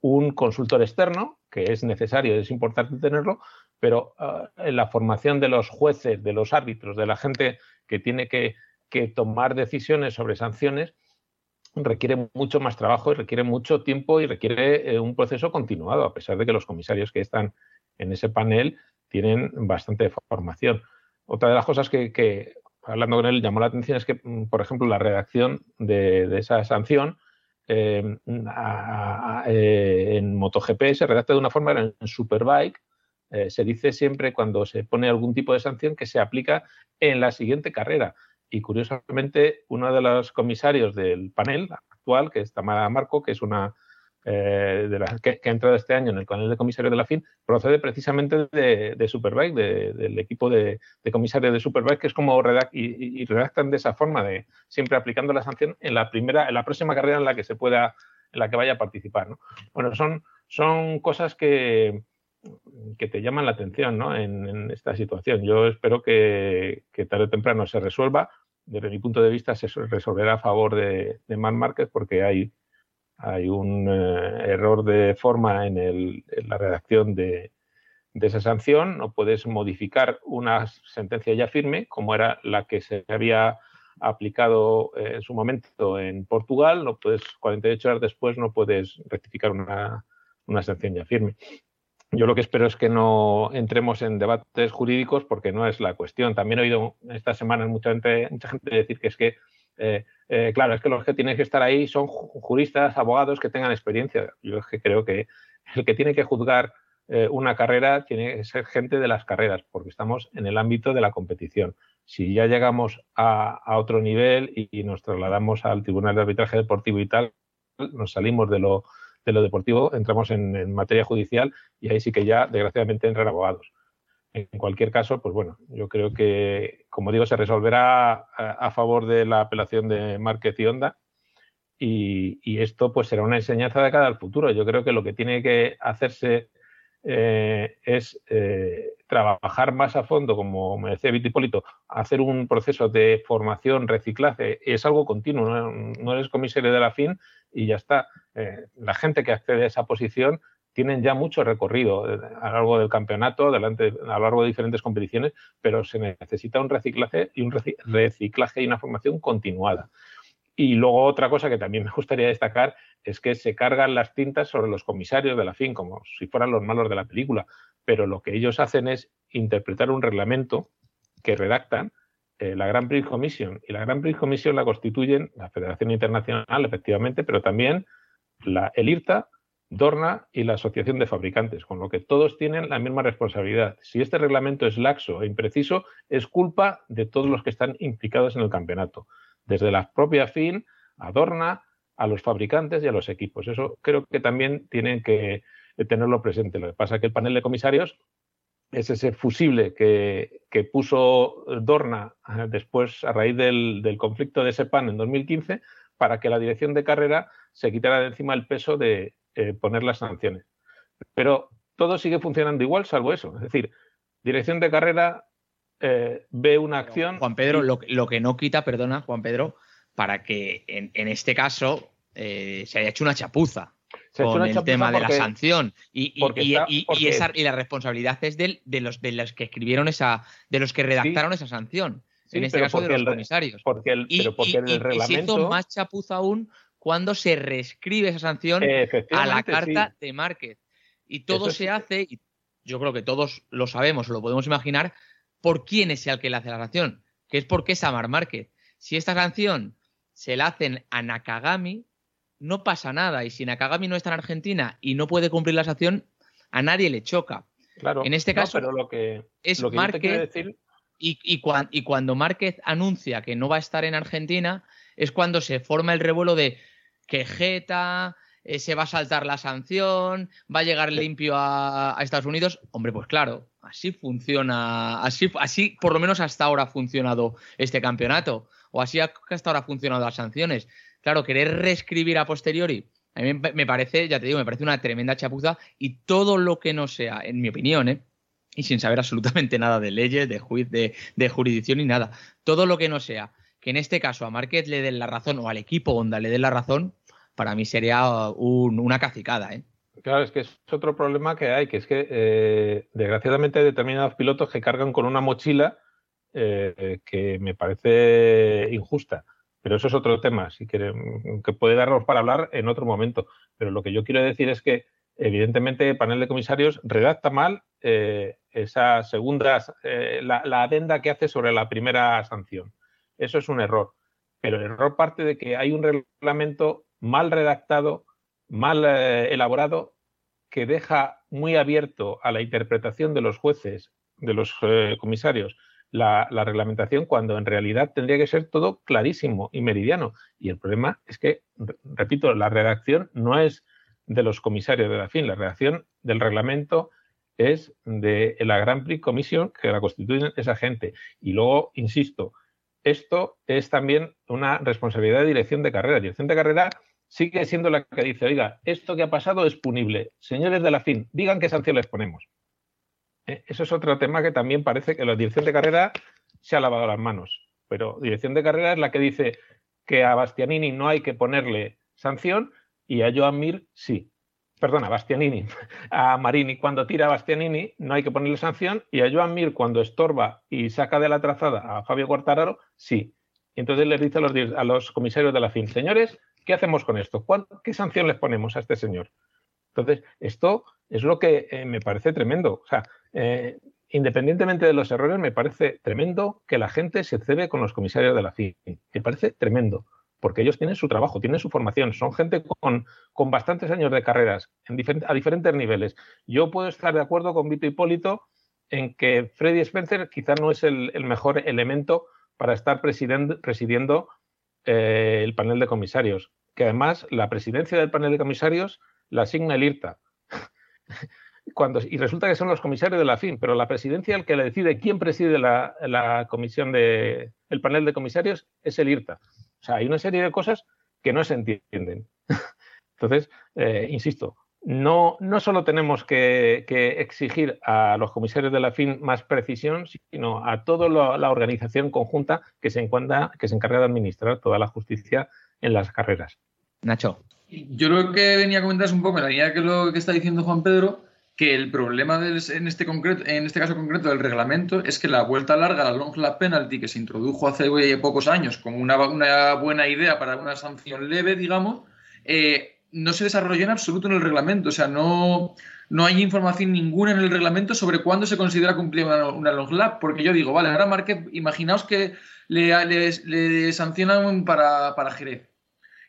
un consultor externo, que es necesario, es importante tenerlo, pero uh, en la formación de los jueces, de los árbitros, de la gente que tiene que, que tomar decisiones sobre sanciones, requiere mucho más trabajo y requiere mucho tiempo y requiere eh, un proceso continuado, a pesar de que los comisarios que están en ese panel tienen bastante formación. Otra de las cosas que, hablando con él, llamó la atención es que, mm, por ejemplo, la redacción de, esa sanción em, eh, en MotoGP se redacta de una forma, en Superbike eh, se dice siempre cuando se pone algún tipo de sanción que se aplica en la siguiente carrera. Y curiosamente, uno de los comisarios del panel actual, que es Tamara Marco, que es una eh, de la, que, ha entrado este año en el panel de comisarios de la FIN procede precisamente de, Superbike, del equipo de, comisarios de Superbike, que es como redact, y, redactan de esa forma, de siempre aplicando la sanción en la primera, en la próxima carrera en la que se pueda, en la que vaya a participar. Bueno, son, son cosas que, que te llaman la atención ¿no? en, esta situación. Yo espero que, tarde o temprano se resuelva. Desde mi punto de vista, se resolverá a favor de, de Man Márquez porque hay hay un eh, error de forma en, la redacción de, esa sanción, no puedes modificar una sentencia ya firme, como era la que se había aplicado eh, en su momento en Portugal, no puedes, 48 horas después no puedes rectificar una, sanción ya firme. Yo lo que espero es que no entremos en debates jurídicos porque no es la cuestión. También he oído esta semana mucha gente, mucha gente decir que es que eh, eh, claro, es que los que tienen que estar ahí son juristas, abogados que tengan experiencia. Yo es que creo que (laughs) el que tiene que juzgar eh, una carrera tiene que ser gente de las carreras, porque estamos en el ámbito de la competición. Si ya llegamos a, otro nivel y, nos trasladamos al Tribunal de Arbitraje Deportivo y tal, nos salimos de lo, de lo deportivo, entramos en, en materia judicial y ahí sí que ya, desgraciadamente, entran abogados. En cualquier caso, pues bueno, yo creo que, como digo, se resolverá a, favor de la apelación de Márquez y Honda y, esto pues será una enseñanza de cara al futuro. Yo creo que lo que tiene que hacerse eh, es eh, trabajar más a fondo, como me decía Vitipólito, hacer un proceso de formación, reciclaje, es algo continuo, no, eres comisario de la FIN y ya está. Eh, la gente que accede a esa posición tienen ya mucho recorrido eh, a lo largo del campeonato, delante, a lo largo de diferentes competiciones, pero se necesita un reciclaje y un reciclaje y una formación continuada. Y luego otra cosa que también (laughs) me gustaría destacar es que se cargan las tintas sobre los comisarios de la FIN, como si fueran los malos de la película, pero lo que ellos hacen es interpretar un reglamento que redactan eh, la Grand Prix Commission. Y la Grand Prix Commission la constituyen la Federación Internacional, efectivamente, pero también la, el IRTA, Dorna y la Asociación de Fabricantes, con lo que todos tienen la misma responsabilidad. Si este reglamento es laxo e impreciso, es culpa de todos los que están implicados en el campeonato, desde la propia FIN a Dorna, a los fabricantes y a los equipos. Eso creo que también tienen que tenerlo presente. Lo que pasa es que el panel de comisarios es ese fusible que, puso Dorna eh, después, a raíz del, del conflicto de SEPAN en 2015, para que la dirección de carrera se quitara de encima el peso de, eh, poner las sanciones. Pero todo sigue funcionando igual, salvo eso. Es decir, dirección de carrera eh, ve una acción. Juan Pedro, lo, que no quita, perdona, Juan Pedro, para que en, este caso eh, se haya hecho una chapuza con el tema de la sanción y, la responsabilidad es de, los, de los que escribieron esa, de los que redactaron esa sanción. en este caso de los comisarios. Porque el, pero porque el reglamento... se hizo más chapuza aún cuando se reescribe esa sanción a la carta de Márquez. Y todo se hace, y yo creo que todos lo sabemos, lo podemos imaginar, por quién es el que le hace la sanción, que es porque es Amar Márquez. Si esta sanción se la hacen a Nakagami, no pasa nada. Y si Nakagami no está en Argentina y no puede cumplir la sanción, a nadie le choca. Claro, en este caso, pero lo que, es Márquez. Y, y, cuando Márquez anuncia que no va a estar en Argentina, es cuando se forma el revuelo de que Jeta eh, se va a saltar la sanción, va a llegar limpio a, Estados Unidos. Hombre, pues claro, así funciona, así, así por lo menos hasta ahora ha funcionado este campeonato, o así hasta ahora ha funcionado las sanciones. Claro, querer reescribir a posteriori, a mí me parece, ya te digo, me parece una tremenda chapuza y todo lo que no sea, en mi opinión, ¿eh? y sin saber absolutamente nada de leyes, de juiz, de, de jurisdicción ni nada, todo lo que no sea que en este caso a Márquez le den la razón o al equipo Honda le den la razón, para mí sería una cacicada. ¿eh? Claro, es que es otro problema que hay, que es que eh, desgraciadamente hay determinados pilotos que cargan con una mochila eh, que me parece injusta. Pero eso es otro tema, si que, puede darnos para hablar en otro momento. Pero lo que yo quiero decir es que, evidentemente, el panel de comisarios redacta mal esa segunda, la, la adenda que hace sobre la primera sanción. Eso es un error. Pero el error parte de que hay un reglamento mal redactado, mal eh, elaborado, que deja muy abierto a la interpretación de los jueces, de los eh, comisarios, la, reglamentación, cuando en realidad tendría que ser todo clarísimo y meridiano. Y el problema es que, repito, la redacción no es de los comisarios de la FIN, la redacción del reglamento es de la Grand Prix Commission que la constituyen esa gente. Y luego, insisto, esto es también una responsabilidad de dirección de carrera. Dirección de carrera sigue siendo la que dice, oiga, esto que ha pasado es punible. Señores de la FIN, digan qué sanción les ponemos. Eh, eso es otro tema que también parece que la dirección de carrera se ha lavado las manos. Pero dirección de carrera es la que dice que a Bastianini no hay que ponerle sanción y a Joan Mir sí perdona, Bastianini, (laughs) a Marini cuando tira a Bastianini no hay que ponerle sanción y a Joan Mir cuando estorba y saca de la trazada a Fabio Quartararo, sí. Y entonces les dice a los, a los comisarios de la FIN, señores, ¿qué hacemos con esto? ¿Qué sanción les ponemos a este señor? Entonces, esto es lo que eh, me parece tremendo. O sea, eh, independientemente de los errores, me parece tremendo que la gente se cebe con los comisarios de la FIN. Me parece tremendo porque ellos tienen su trabajo, tienen su formación, son gente con, bastantes años de carreras a diferentes niveles. Yo puedo estar de acuerdo con Vito Hipólito en que Freddy Spencer quizá no es el, mejor elemento para estar presidiendo, eh, el panel de comisarios, que además la presidencia del panel de comisarios la asigna el IRTA. (laughs) Y resulta que son los comisarios de la FIN, pero la presidencia el que le decide quién preside la, comisión de el panel de comisarios es el IRTA. O sea, hay una serie de cosas que no se entienden. (laughs) Entonces, eh, insisto, no, no solo tenemos que, exigir a los comisarios de la FIN más precisión, sino a toda la organización conjunta que se, encuentra, que se encarga de administrar toda la justicia en las carreras. Nacho. Yo lo que venía a comentar es un poco en la línea que lo que está diciendo Juan Pedro, que el problema en, este concreto, en este caso concreto del reglamento es que la vuelta larga, la long lap penalty, que se introdujo hace pocos años como una, buena idea para una sanción leve, digamos, eh, no se desarrolló en absoluto en el reglamento. O sea, no, no hay información ninguna en el reglamento sobre cuándo se considera cumplir una, long lap. Porque yo digo, vale, ahora Márquez, imaginaos que le, le, sancionan para, para Jerez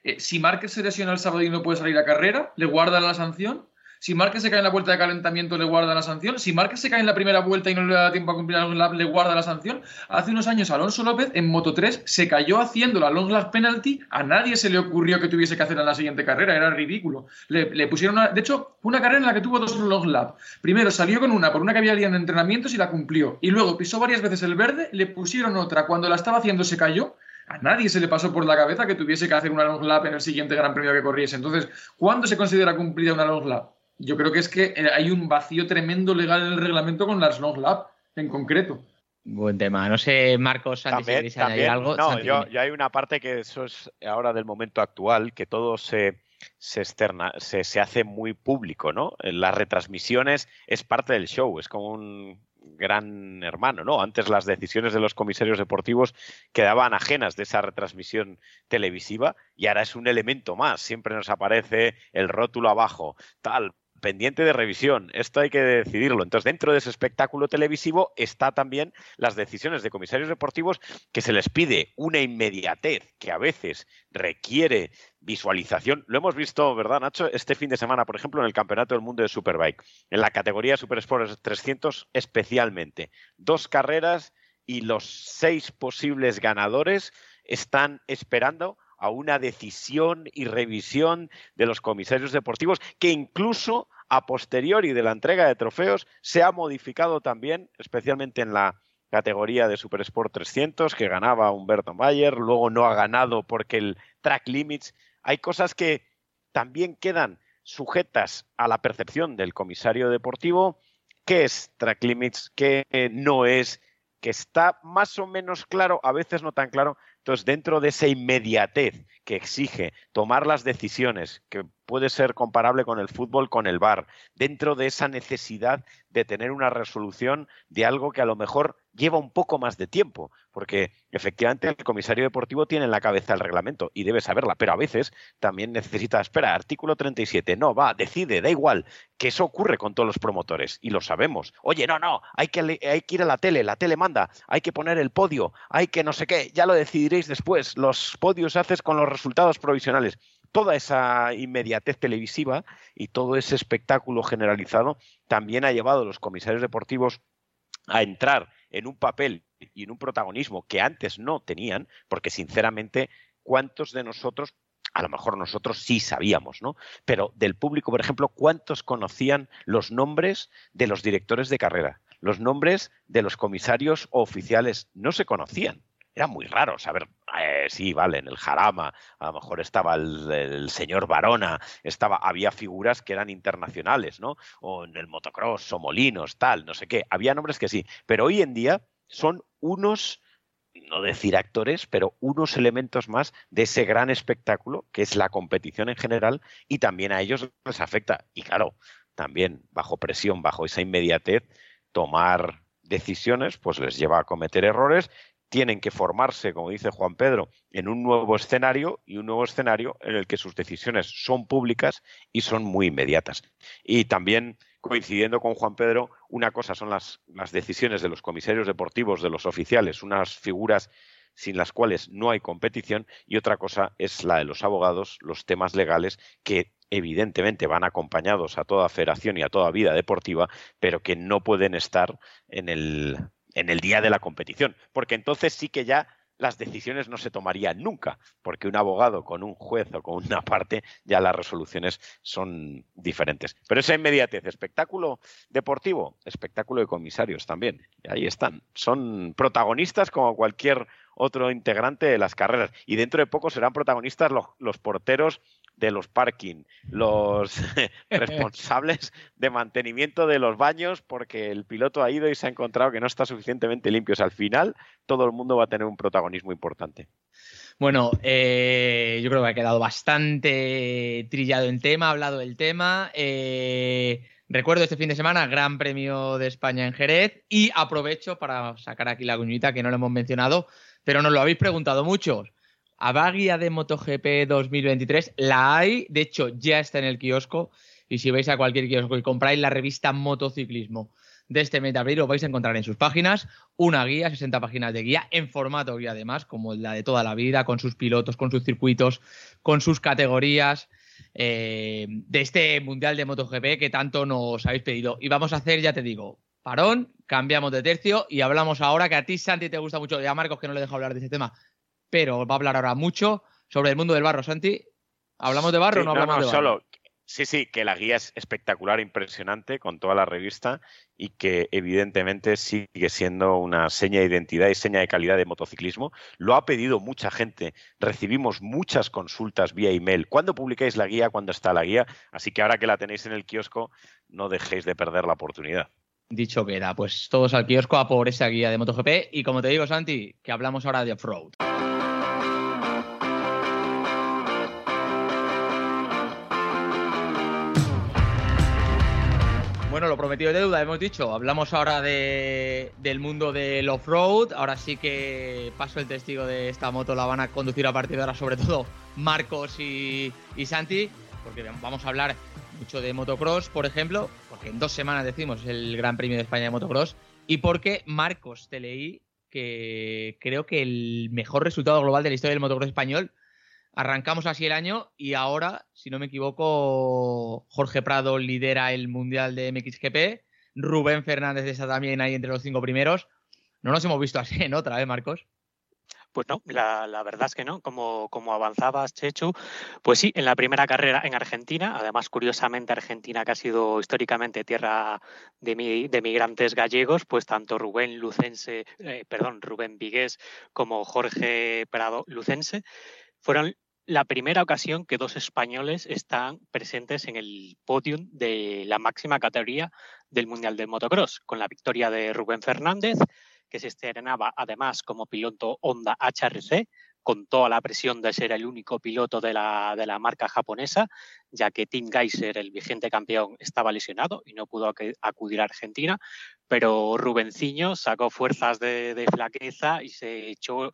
Eh, si Márquez se lesiona el sábado y no puede salir a carrera, ¿le guardan la sanción? Si Márquez se cae en la vuelta de calentamiento, le guarda la sanción. Si Márquez se cae en la primera vuelta y no le da tiempo a cumplir la lap, le guarda la sanción. Hace unos años Alonso López en Moto 3 se cayó haciendo la long lap penalty. A nadie se le ocurrió que tuviese que hacer en la siguiente carrera. Era ridículo. Le, pusieron una, de hecho, una carrera en la que tuvo dos long lap. Primero salió con una por una que había en entrenamientos y la cumplió. Y luego pisó varias veces el verde, le pusieron otra. Cuando la estaba haciendo se cayó a nadie se le pasó por la cabeza que tuviese que hacer una long lap en el siguiente Gran Premio que corriese. Entonces, ¿cuándo se considera cumplida una long lap? Yo creo que es que eh, hay un vacío tremendo legal en el reglamento con las long lab en concreto. Buen tema. No sé, Marcos, también, si también, algo. No, yo, hay una parte que eso es ahora del momento actual, que todo se, se externa, se, se hace muy público, ¿no? Las retransmisiones es parte del show, es como un gran hermano, ¿no? Antes las decisiones de los comisarios deportivos quedaban ajenas de esa retransmisión televisiva y ahora es un elemento más. Siempre nos aparece el rótulo abajo, tal, pendiente de revisión. Esto hay que decidirlo. Entonces, dentro de ese espectáculo televisivo está también las decisiones de comisarios deportivos que se les pide una inmediatez que a veces requiere visualización. Lo hemos visto, ¿verdad, Nacho? Este fin de semana, por ejemplo, en el Campeonato del Mundo de Superbike, en la categoría Super Sport 300 especialmente. Dos carreras y los seis posibles ganadores están esperando a una decisión y revisión de los comisarios deportivos que incluso a posteriori de la entrega de trofeos se ha modificado también, especialmente en la categoría de Super Sport 300 que ganaba Humberto Mayer, luego no ha ganado porque el track limits, hay cosas que también quedan sujetas a la percepción del comisario deportivo, qué es track limits, qué no es, que está más o menos claro, a veces no tan claro, entonces, dentro de esa inmediatez que exige tomar las decisiones, que puede ser comparable con el fútbol, con el bar, dentro de esa necesidad de tener una resolución de algo que a lo mejor lleva un poco más de tiempo, porque efectivamente el comisario deportivo tiene en la cabeza el reglamento y debe saberla, pero a veces también necesita, espera, artículo 37, no, va, decide, da igual, que eso ocurre con todos los promotores y lo sabemos. Oye, no, no, hay que, hay que ir a la tele, la tele manda, hay que poner el podio, hay que no sé qué, ya lo decidiréis después, los podios haces con los resultados provisionales toda esa inmediatez televisiva y todo ese espectáculo generalizado también ha llevado a los comisarios deportivos a entrar en un papel y en un protagonismo que antes no tenían, porque sinceramente, ¿cuántos de nosotros a lo mejor nosotros sí sabíamos, ¿no? Pero del público, por ejemplo, ¿cuántos conocían los nombres de los directores de carrera? Los nombres de los comisarios oficiales no se conocían era muy raro saber, eh, sí, vale, en el Jarama, a lo mejor estaba el, señor Barona, estaba, había figuras que eran internacionales, ¿no? O en el motocross, o Molinos, tal, no sé qué, había nombres que sí, pero hoy en día son unos, no decir actores, pero unos elementos más de ese gran espectáculo que es la competición en general y también a ellos les afecta. Y claro, también bajo presión, bajo esa inmediatez, tomar decisiones, pues les lleva a cometer errores tienen que formarse, como dice Juan Pedro, en un nuevo escenario y un nuevo escenario en el que sus decisiones son públicas y son muy inmediatas. Y también, coincidiendo con Juan Pedro, una cosa son las, decisiones de los comisarios deportivos, de los oficiales, unas figuras sin las cuales no hay competición, y otra cosa es la de los abogados, los temas legales que evidentemente van acompañados a toda federación y a toda vida deportiva, pero que no pueden estar en el, en el día de la competición, porque entonces sí que ya las decisiones no se tomarían nunca, porque un abogado con un juez o con una parte, ya las resoluciones son diferentes. Pero esa inmediatez, espectáculo deportivo, espectáculo de comisarios también, ahí están. Son protagonistas como cualquier otro integrante de las carreras, y dentro de poco serán protagonistas los porteros de los parking, los (laughs) responsables de mantenimiento de los baños, porque el piloto ha ido y se ha encontrado que no está suficientemente limpios. Al final, todo el mundo va a tener un protagonismo importante. Bueno, eh, yo creo que ha quedado bastante trillado el tema, hablado del tema. Eh, recuerdo este fin de semana, Gran Premio de España en Jerez, y aprovecho para sacar aquí la cuñita que no lo hemos mencionado, pero nos lo habéis preguntado muchos. A guía de MotoGP 2023 la hay, de hecho ya está en el kiosco y si vais a cualquier kiosco y compráis la revista Motociclismo de este mes de abril lo vais a encontrar en sus páginas. Una guía, 60 páginas de guía, en formato guía además, como la de toda la vida, con sus pilotos, con sus circuitos, con sus categorías. Eh, de este Mundial de MotoGP que tanto nos habéis pedido. Y vamos a hacer, ya te digo, parón, cambiamos de tercio y hablamos ahora, que a ti, Santi, te gusta mucho, ya Marcos que no le dejo hablar de ese tema, pero va a hablar ahora mucho sobre el mundo del barro. Santi, ¿hablamos de barro o no hablamos de barro? Solo, Sí, sí, que la guía es espectacular, impresionante, con toda la revista y que evidentemente sigue siendo una seña de identidad y seña de calidad de motociclismo. Lo ha pedido mucha gente, recibimos muchas consultas vía email. ¿Cuándo publicáis la guía? ¿Cuándo está la guía? Así que ahora que la tenéis en el kiosco, no dejéis de perder la oportunidad. Dicho queda, pues todos al kiosco a por esa guía de MotoGP y como te digo, Santi, que hablamos ahora de off-road. Prometido de deuda, hemos dicho. Hablamos ahora de, del mundo del off-road. Ahora sí que paso el testigo de esta moto. La van a conducir a partir de ahora, sobre todo Marcos y, y Santi, porque vamos a hablar mucho de motocross, por ejemplo, porque en dos semanas decimos el Gran Premio de España de motocross, y porque Marcos te leí que creo que el mejor resultado global de la historia del motocross español Arrancamos así el año y ahora, si no me equivoco, Jorge Prado lidera el Mundial de MXGP. Rubén Fernández está también ahí entre los cinco primeros. No nos hemos visto así en otra, ¿eh, Marcos? Pues no, la, verdad es que no. Como, como avanzabas, Chechu, pues sí, en la primera carrera en Argentina, además, curiosamente, Argentina, que ha sido históricamente tierra de, migrantes gallegos, pues tanto Rubén Lucense, eh, perdón, Rubén Vigués como Jorge Prado Lucense fueron la primera ocasión que dos españoles están presentes en el podium de la máxima categoría del Mundial del Motocross, con la victoria de Rubén Fernández, que se estrenaba además como piloto Honda HRC, con toda la presión de ser el único piloto de la, de la marca japonesa, ya que Tim Geiser, el vigente campeón, estaba lesionado y no pudo acudir a Argentina, pero Rubenciño sacó fuerzas de, flaqueza y se echó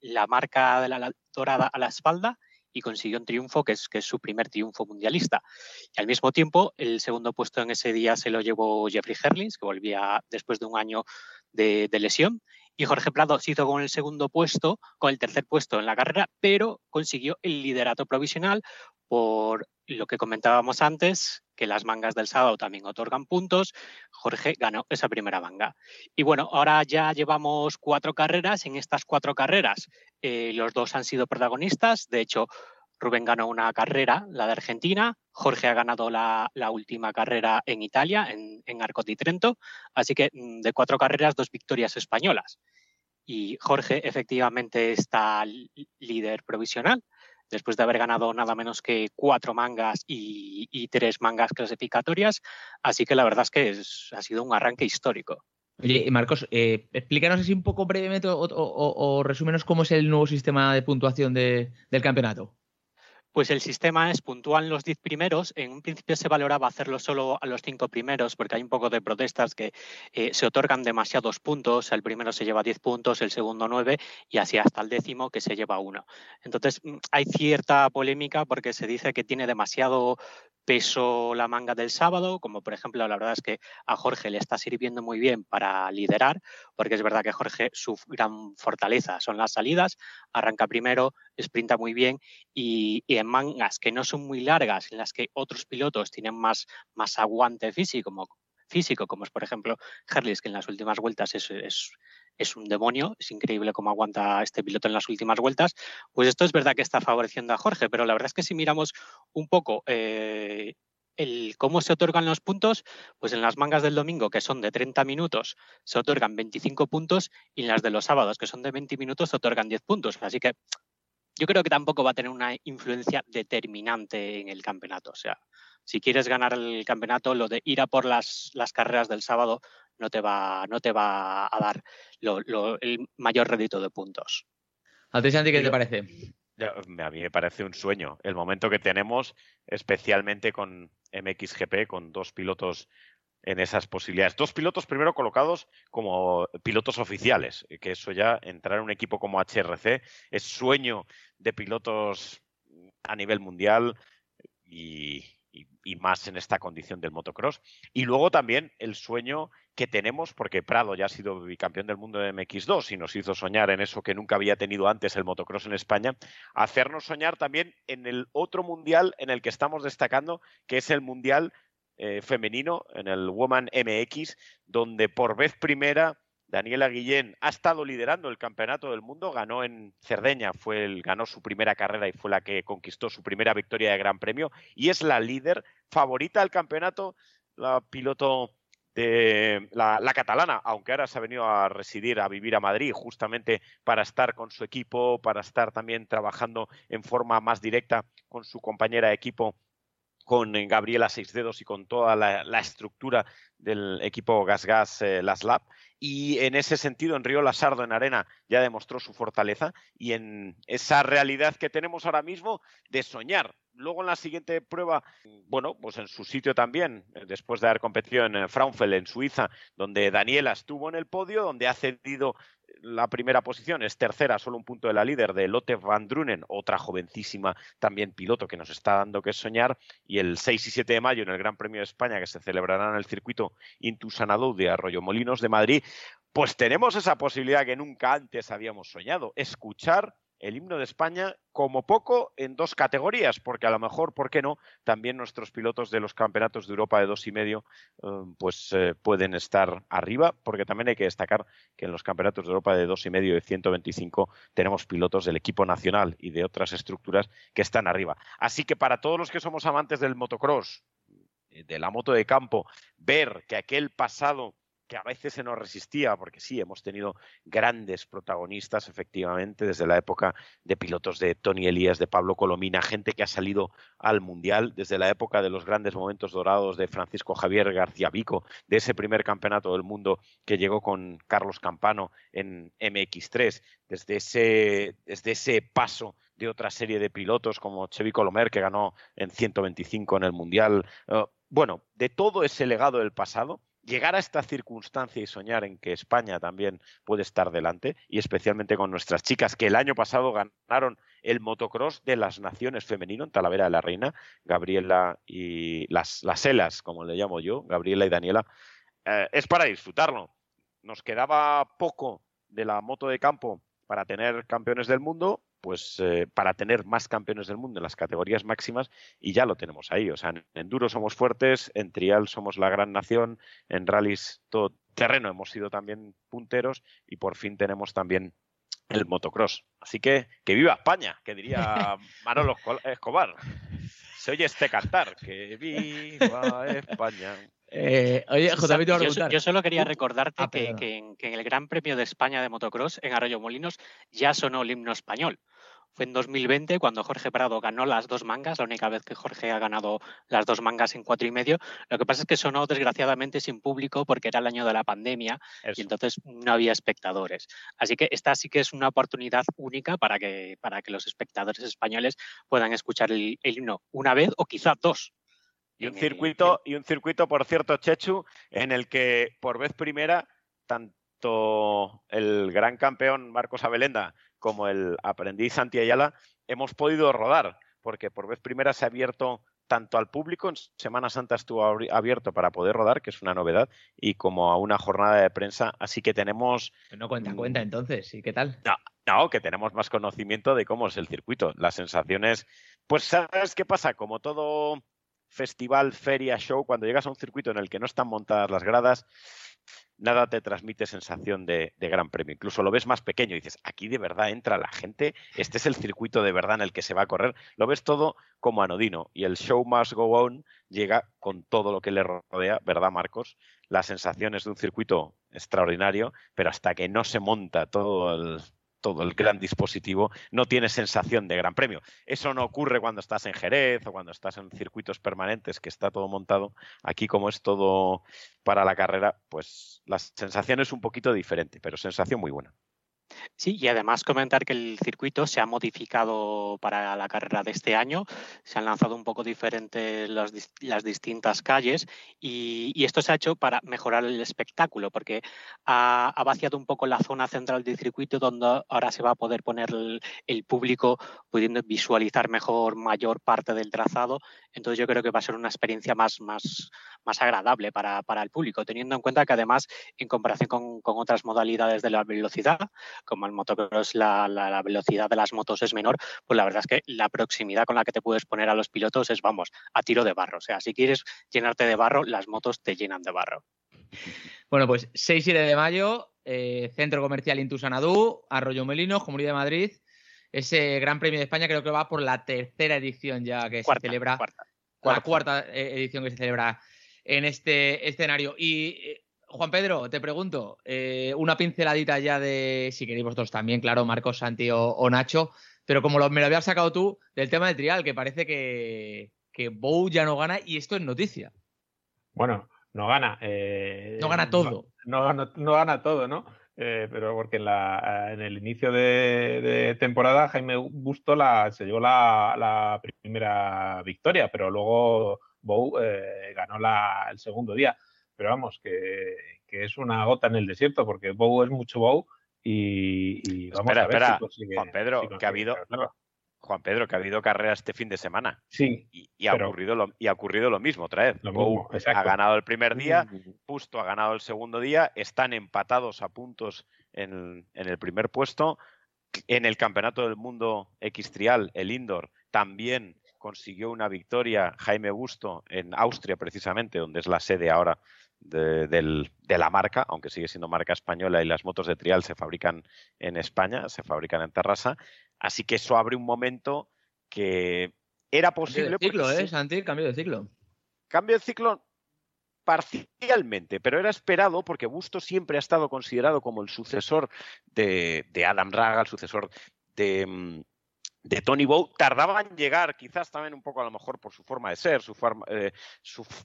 la marca de la dorada a la espalda y consiguió un triunfo que es, que es su primer triunfo mundialista. Y al mismo tiempo, el segundo puesto en ese día se lo llevó Jeffrey Herlings, que volvía después de un año de, de lesión, y Jorge Prado se hizo con el segundo puesto, con el tercer puesto en la carrera, pero consiguió el liderato provisional por lo que comentábamos antes, que las mangas del sábado también otorgan puntos. Jorge ganó esa primera manga. Y bueno, ahora ya llevamos cuatro carreras. En estas cuatro carreras, eh, los dos han sido protagonistas. De hecho, Rubén ganó una carrera, la de Argentina. Jorge ha ganado la, última carrera en Italia, en, en Arco di Trento. Así que mm, de cuatro carreras, dos victorias españolas. Y Jorge efectivamente está líder provisional, después de haber ganado nada menos que cuatro mangas y, tres mangas clasificatorias. Así que la verdad es que ha sido un arranque histórico. Oye, Marcos, eh, explícanos así un poco brevemente o, o, resúmenos cómo es el nuevo sistema de puntuación del campeonato. Pues el sistema es puntual los 10 primeros. En un principio se valoraba hacerlo solo a los 5 primeros porque hay un poco de protestas que eh, se otorgan demasiados puntos. El primero se lleva 10 puntos, el segundo 9 y así hasta el décimo que se lleva uno. Entonces mm, hay cierta polémica porque se dice que tiene demasiado peso la manga del sábado, como por ejemplo, la verdad es que a Jorge le está sirviendo muy bien para liderar, porque es verdad que Jorge su gran fortaleza son las salidas, arranca primero, sprinta muy bien y, en mangas que no son muy largas, en las que otros pilotos tienen más, más aguante físico, como, físico, como es por ejemplo Harley, que en las últimas vueltas es un demonio, es increíble cómo aguanta este piloto en las últimas vueltas, pues esto es verdad que está favoreciendo a Jorge, pero la verdad es que si miramos un poco eh, el cómo se otorgan los puntos, pues en las mangas del domingo, que son de 30 minutos, se otorgan 25 puntos y en las de los sábados, que son de 20 minutos, se otorgan 10 puntos. Así que yo creo que tampoco va a tener una influencia determinante en el campeonato. O sea, si quieres ganar el campeonato, lo de ir a por las carreras del sábado no te va, no te va a dar el mayor rédito de puntos. ¿A ti, Santi, qué te parece? A mí me parece un sueño. El momento que tenemos, especialmente con MXGP, con dos pilotos en esas posibilidades. Dos pilotos primero colocados como pilotos oficiales, que eso ya, entrar en un equipo como HRC es sueño de pilotos a nivel mundial y, y, más en esta condición del motocross. Y luego también el sueño que tenemos, porque Prado ya ha sido bicampeón del mundo de MX2 y nos hizo soñar en eso que nunca había tenido antes el motocross en España, hacernos soñar también en el otro mundial en el que estamos destacando, que es el mundial eh, femenino, en el Woman MX, donde por vez primera Daniela Guillén ha estado liderando el campeonato del mundo, ganó en Cerdeña, fue el, ganó su primera carrera y fue la que conquistó su primera victoria de Gran Premio y es la líder favorita del campeonato, la piloto de la, la, catalana, aunque ahora se ha venido a residir, a vivir a Madrid, justamente para estar con su equipo, para estar también trabajando en forma más directa con su compañera de equipo con Gabriela Seis Dedos y con toda la, estructura del equipo Gas Gas eh, Las Lab. Y en ese sentido, en Río Lasardo, en Arena, ya demostró su fortaleza y en esa realidad que tenemos ahora mismo de soñar. Luego en la siguiente prueba, bueno, pues en su sitio también, eh, después de haber competido en eh, Fraunfeld, en Suiza, donde Daniela estuvo en el podio, donde ha cedido la primera posición, es tercera, solo un punto de la líder de Lotte van Drunen, otra jovencísima también piloto que nos está dando que soñar, y el 6 y 7 de mayo en el Gran Premio de España que se celebrará en el circuito Intu Sanadou de Arroyo Molinos de Madrid, pues tenemos esa posibilidad que nunca antes habíamos soñado, escuchar el himno de España como poco en dos categorías, porque a lo mejor, ¿por qué no? También nuestros pilotos de los campeonatos de Europa de dos y medio, eh, pues eh, pueden estar arriba, porque también hay que destacar que en los campeonatos de Europa de dos y medio y 125 tenemos pilotos del equipo nacional y de otras estructuras que están arriba. Así que para todos los que somos amantes del motocross, eh, de la moto de campo, ver que aquel pasado que a veces se nos resistía, porque sí, hemos tenido grandes protagonistas, efectivamente, desde la época de pilotos de Tony Elías, de Pablo Colomina, gente que ha salido al Mundial, desde la época de los grandes momentos dorados de Francisco Javier García Vico, de ese primer campeonato del mundo que llegó con Carlos Campano en MX3, desde ese, desde ese paso de otra serie de pilotos como Chevy Colomer, que ganó en 125 en el Mundial. Eh, bueno, de todo ese legado del pasado, llegar a esta circunstancia y soñar en que España también puede estar delante, y especialmente con nuestras chicas que el año pasado ganaron el motocross de las naciones femenino en Talavera de la Reina, Gabriela y las, las Elas, como le llamo yo, Gabriela y Daniela, eh, es para disfrutarlo. Nos quedaba poco de la moto de campo para tener campeones del mundo, pues eh, para tener más campeones del mundo en las categorías máximas y ya lo tenemos ahí. O sea, en enduro somos fuertes, en trial somos la gran nación, en rallies todo terreno hemos sido también punteros y por fin tenemos también el motocross. Así que que viva España, que diría (laughs) Manolo Escobar. Se oye este cantar, que viva España. Eh, oye, yo, solo quería recordarte ah, que, en, el Gran Premio de España de Motocross en Arroyo Molinos ya sonó el himno español. Fue en 2020 cuando Jorge Prado ganó las dos mangas, la única vez que Jorge ha ganado las dos mangas en cuatro y medio. Lo que pasa es que sonó desgraciadamente sin público porque era el año de la pandemia y entonces no había espectadores. Así que esta sí que es una oportunidad única para que, para que los espectadores españoles puedan escuchar el himno una vez o quizá dos y un circuito, y un circuito, por cierto, Chechu, en el que por vez primera, tanto el gran campeón Marcos Abelenda como el aprendiz Santi Ayala hemos podido rodar, porque por vez primera se ha abierto tanto al público, en Semana Santa estuvo abierto para poder rodar, que es una novedad, y como a una jornada de prensa, así que tenemos... No cuenta, cuenta entonces, ¿y qué tal? No, no, que tenemos más conocimiento de cómo es el circuito. Las sensaciones, pues ¿sabes qué pasa? Como todo festival, feria, show, cuando llegas a un circuito en el que no están montadas las gradas, nada te transmite sensación de, gran premio. Incluso lo ves más pequeño y dices, aquí de verdad entra la gente, este es el circuito de verdad en el que se va a correr. Lo ves todo como anodino y el show must go on llega con todo lo que le rodea, ¿verdad, Marcos? Las sensaciones de un circuito extraordinario, pero hasta que no se monta todo el, todo el gran dispositivo, no tiene sensación de gran premio. Eso no ocurre cuando estás en Jerez o cuando estás en circuitos permanentes, que está todo montado. Aquí, como es todo para la carrera, pues la sensación es un poquito diferente, pero sensación muy buena. Sí, y además comentar que el circuito se ha modificado para la carrera de este año. Se han lanzado un poco diferentes las, las distintas calles y, esto se ha hecho para mejorar el espectáculo, porque ha, ha, vaciado un poco la zona central del circuito donde ahora se va a poder poner el, el, público pudiendo visualizar mejor mayor parte del trazado. Entonces yo creo que va a ser una experiencia más, más, más agradable para, para el público, teniendo en cuenta que además, en comparación con, con otras modalidades de la velocidad, como el motocross la, la, la, velocidad de las motos es menor, pues la verdad es que la proximidad con la que te puedes poner a los pilotos es, vamos, a tiro de barro. O sea, si quieres llenarte de barro, las motos te llenan de barro. Bueno, pues 6 y 7 de mayo, eh, Centro Comercial Intusanadú, Arroyo Melinos, Comunidad de Madrid. Ese Gran Premio de España creo que va por la tercera edición ya que cuarta, se celebra. Cuarta, cuarta. La cuarta eh, edición que se celebra en este escenario. Y eh, Juan Pedro, te pregunto, eh, una pinceladita ya de, si queréis vosotros también, claro, Marcos, Santi o, o Nacho, pero como lo, me lo habías sacado tú, del tema del trial, que parece que, que Bow ya no gana y esto es noticia. Bueno, no gana. Eh, no gana todo. No, no, no gana todo, ¿no? Eh, pero porque en, la, en, el inicio de, de, temporada Jaime Busto la, se llevó la, la primera victoria, pero luego Bow eh, ganó la, el segundo día pero vamos, que, que, es una gota en el desierto, porque Bow es mucho Bow y, y vamos espera, a ver espera. si consigue, Juan Pedro, si que ha habido claro. Juan Pedro, que ha habido carrera este fin de semana. Sí. Y, y, ha, pero, ocurrido lo, y ha ocurrido lo mismo otra vez. Lo mismo, ha ganado el primer día, Pusto ha ganado el segundo día, están empatados a puntos en, en el primer puesto. En el Campeonato del Mundo X Trial, el Indoor, también consiguió una victoria Jaime Busto en Austria, precisamente, donde es la sede ahora de, del, de, la marca, aunque sigue siendo marca española y las motos de trial se fabrican en España, se fabrican en Terrassa. Así que eso abre un momento que era posible. Cambio de ciclo, ¿eh, Santi? Cambio de ciclo. Cambio de ciclo parcialmente, pero era esperado porque Busto siempre ha estado considerado como el sucesor de, de Adam Raga, el sucesor de, mm, de Tony Bow tardaba en llegar, quizás también un poco a lo mejor por su forma de ser, su, eh,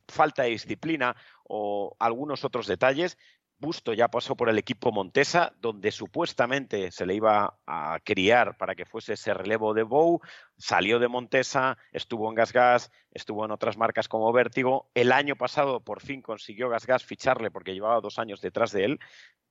falta de disciplina o algunos otros detalles. Busto ya pasó por el equipo Montesa, donde supuestamente se le iba a criar para que fuese ese relevo de Bow. Salió de Montesa, estuvo en GasGas, estuvo en otras marcas como Vértigo. El año pasado por fin consiguió GasGas ficharle porque llevaba dos años detrás de él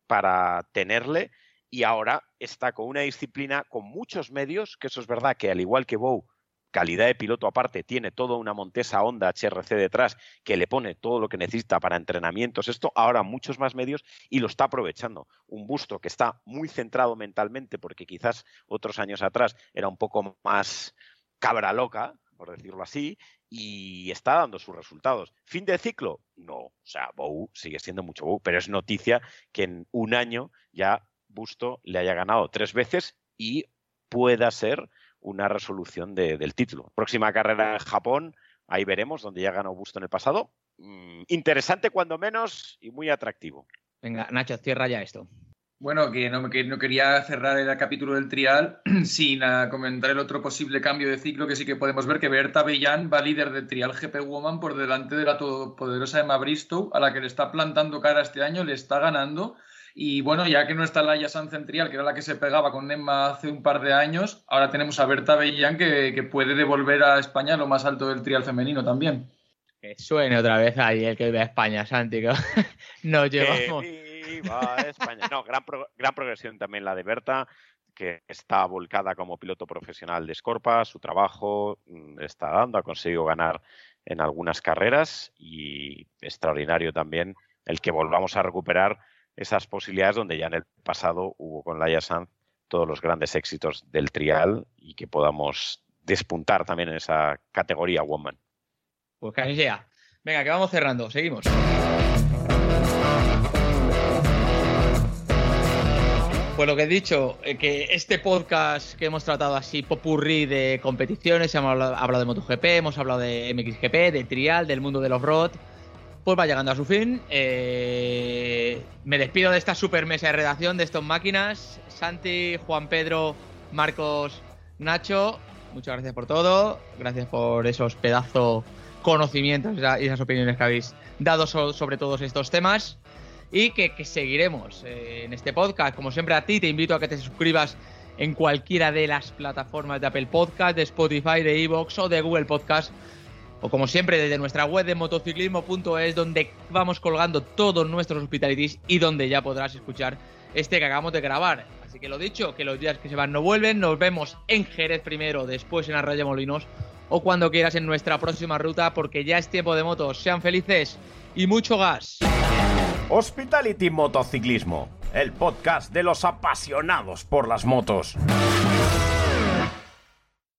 para tenerle y ahora está con una disciplina con muchos medios, que eso es verdad que al igual que Bow, calidad de piloto aparte, tiene toda una Montesa Honda HRC detrás que le pone todo lo que necesita para entrenamientos, esto ahora muchos más medios y lo está aprovechando. Un busto que está muy centrado mentalmente porque quizás otros años atrás era un poco más cabra loca, por decirlo así, y está dando sus resultados. ¿Fin de ciclo? No, o sea, Bow sigue siendo mucho Bow, pero es noticia que en un año ya Busto le haya ganado tres veces y pueda ser una resolución de, del título. Próxima carrera en Japón, ahí veremos, donde ya ganó Busto en el pasado. Mm, interesante cuando menos y muy atractivo. Venga, Nacho, cierra ya esto. Bueno, que no, que no quería cerrar el capítulo del trial (clears throat) sin uh, comentar el otro posible cambio de ciclo que sí que podemos ver, que Berta Bellán va líder del trial GP Woman por delante de la todopoderosa Emma Bristow, a la que le está plantando cara este año, le está ganando y bueno, ya que no está la Yasan Centrial, que era la que se pegaba con Emma hace un par de años, ahora tenemos a Berta Bellán que, que puede devolver a España lo más alto del trial femenino también. Que suene otra vez ahí el que vive a España, Santi. Que (laughs) nos llevamos. Que viva España. No, gran, pro, gran progresión también la de Berta, que está volcada como piloto profesional de Scorpa. Su trabajo mm, está dando, ha conseguido ganar en algunas carreras y extraordinario también el que volvamos a recuperar esas posibilidades donde ya en el pasado hubo con Laia Sanz todos los grandes éxitos del trial y que podamos despuntar también en esa categoría woman. Pues que así sea. Venga, que vamos cerrando. Seguimos. Pues lo que he dicho, eh, que este podcast que hemos tratado así, popurrí de competiciones, hemos hablado, de MotoGP, hemos hablado de MXGP, de trial, del mundo de los road, pues va llegando a su fin. Eh, me despido de esta super mesa de redacción de estos máquinas. Santi, Juan Pedro, Marcos, Nacho, muchas gracias por todo. Gracias por esos pedazos conocimientos y esas opiniones que habéis dado sobre todos estos temas. y que, seguiremos eh, en este podcast. Como siempre a ti te invito a que te suscribas en cualquiera de las plataformas de Apple Podcast, de Spotify, de Evox o de Google Podcast. O como siempre desde nuestra web de motociclismo.es donde vamos colgando todos nuestros hospitalities y donde ya podrás escuchar este que acabamos de grabar. Así que lo dicho, que los días que se van no vuelven. Nos vemos en Jerez primero, después en Arroyo Molinos o cuando quieras en nuestra próxima ruta porque ya es tiempo de motos. Sean felices y mucho gas. Hospitality Motociclismo, el podcast de los apasionados por las motos.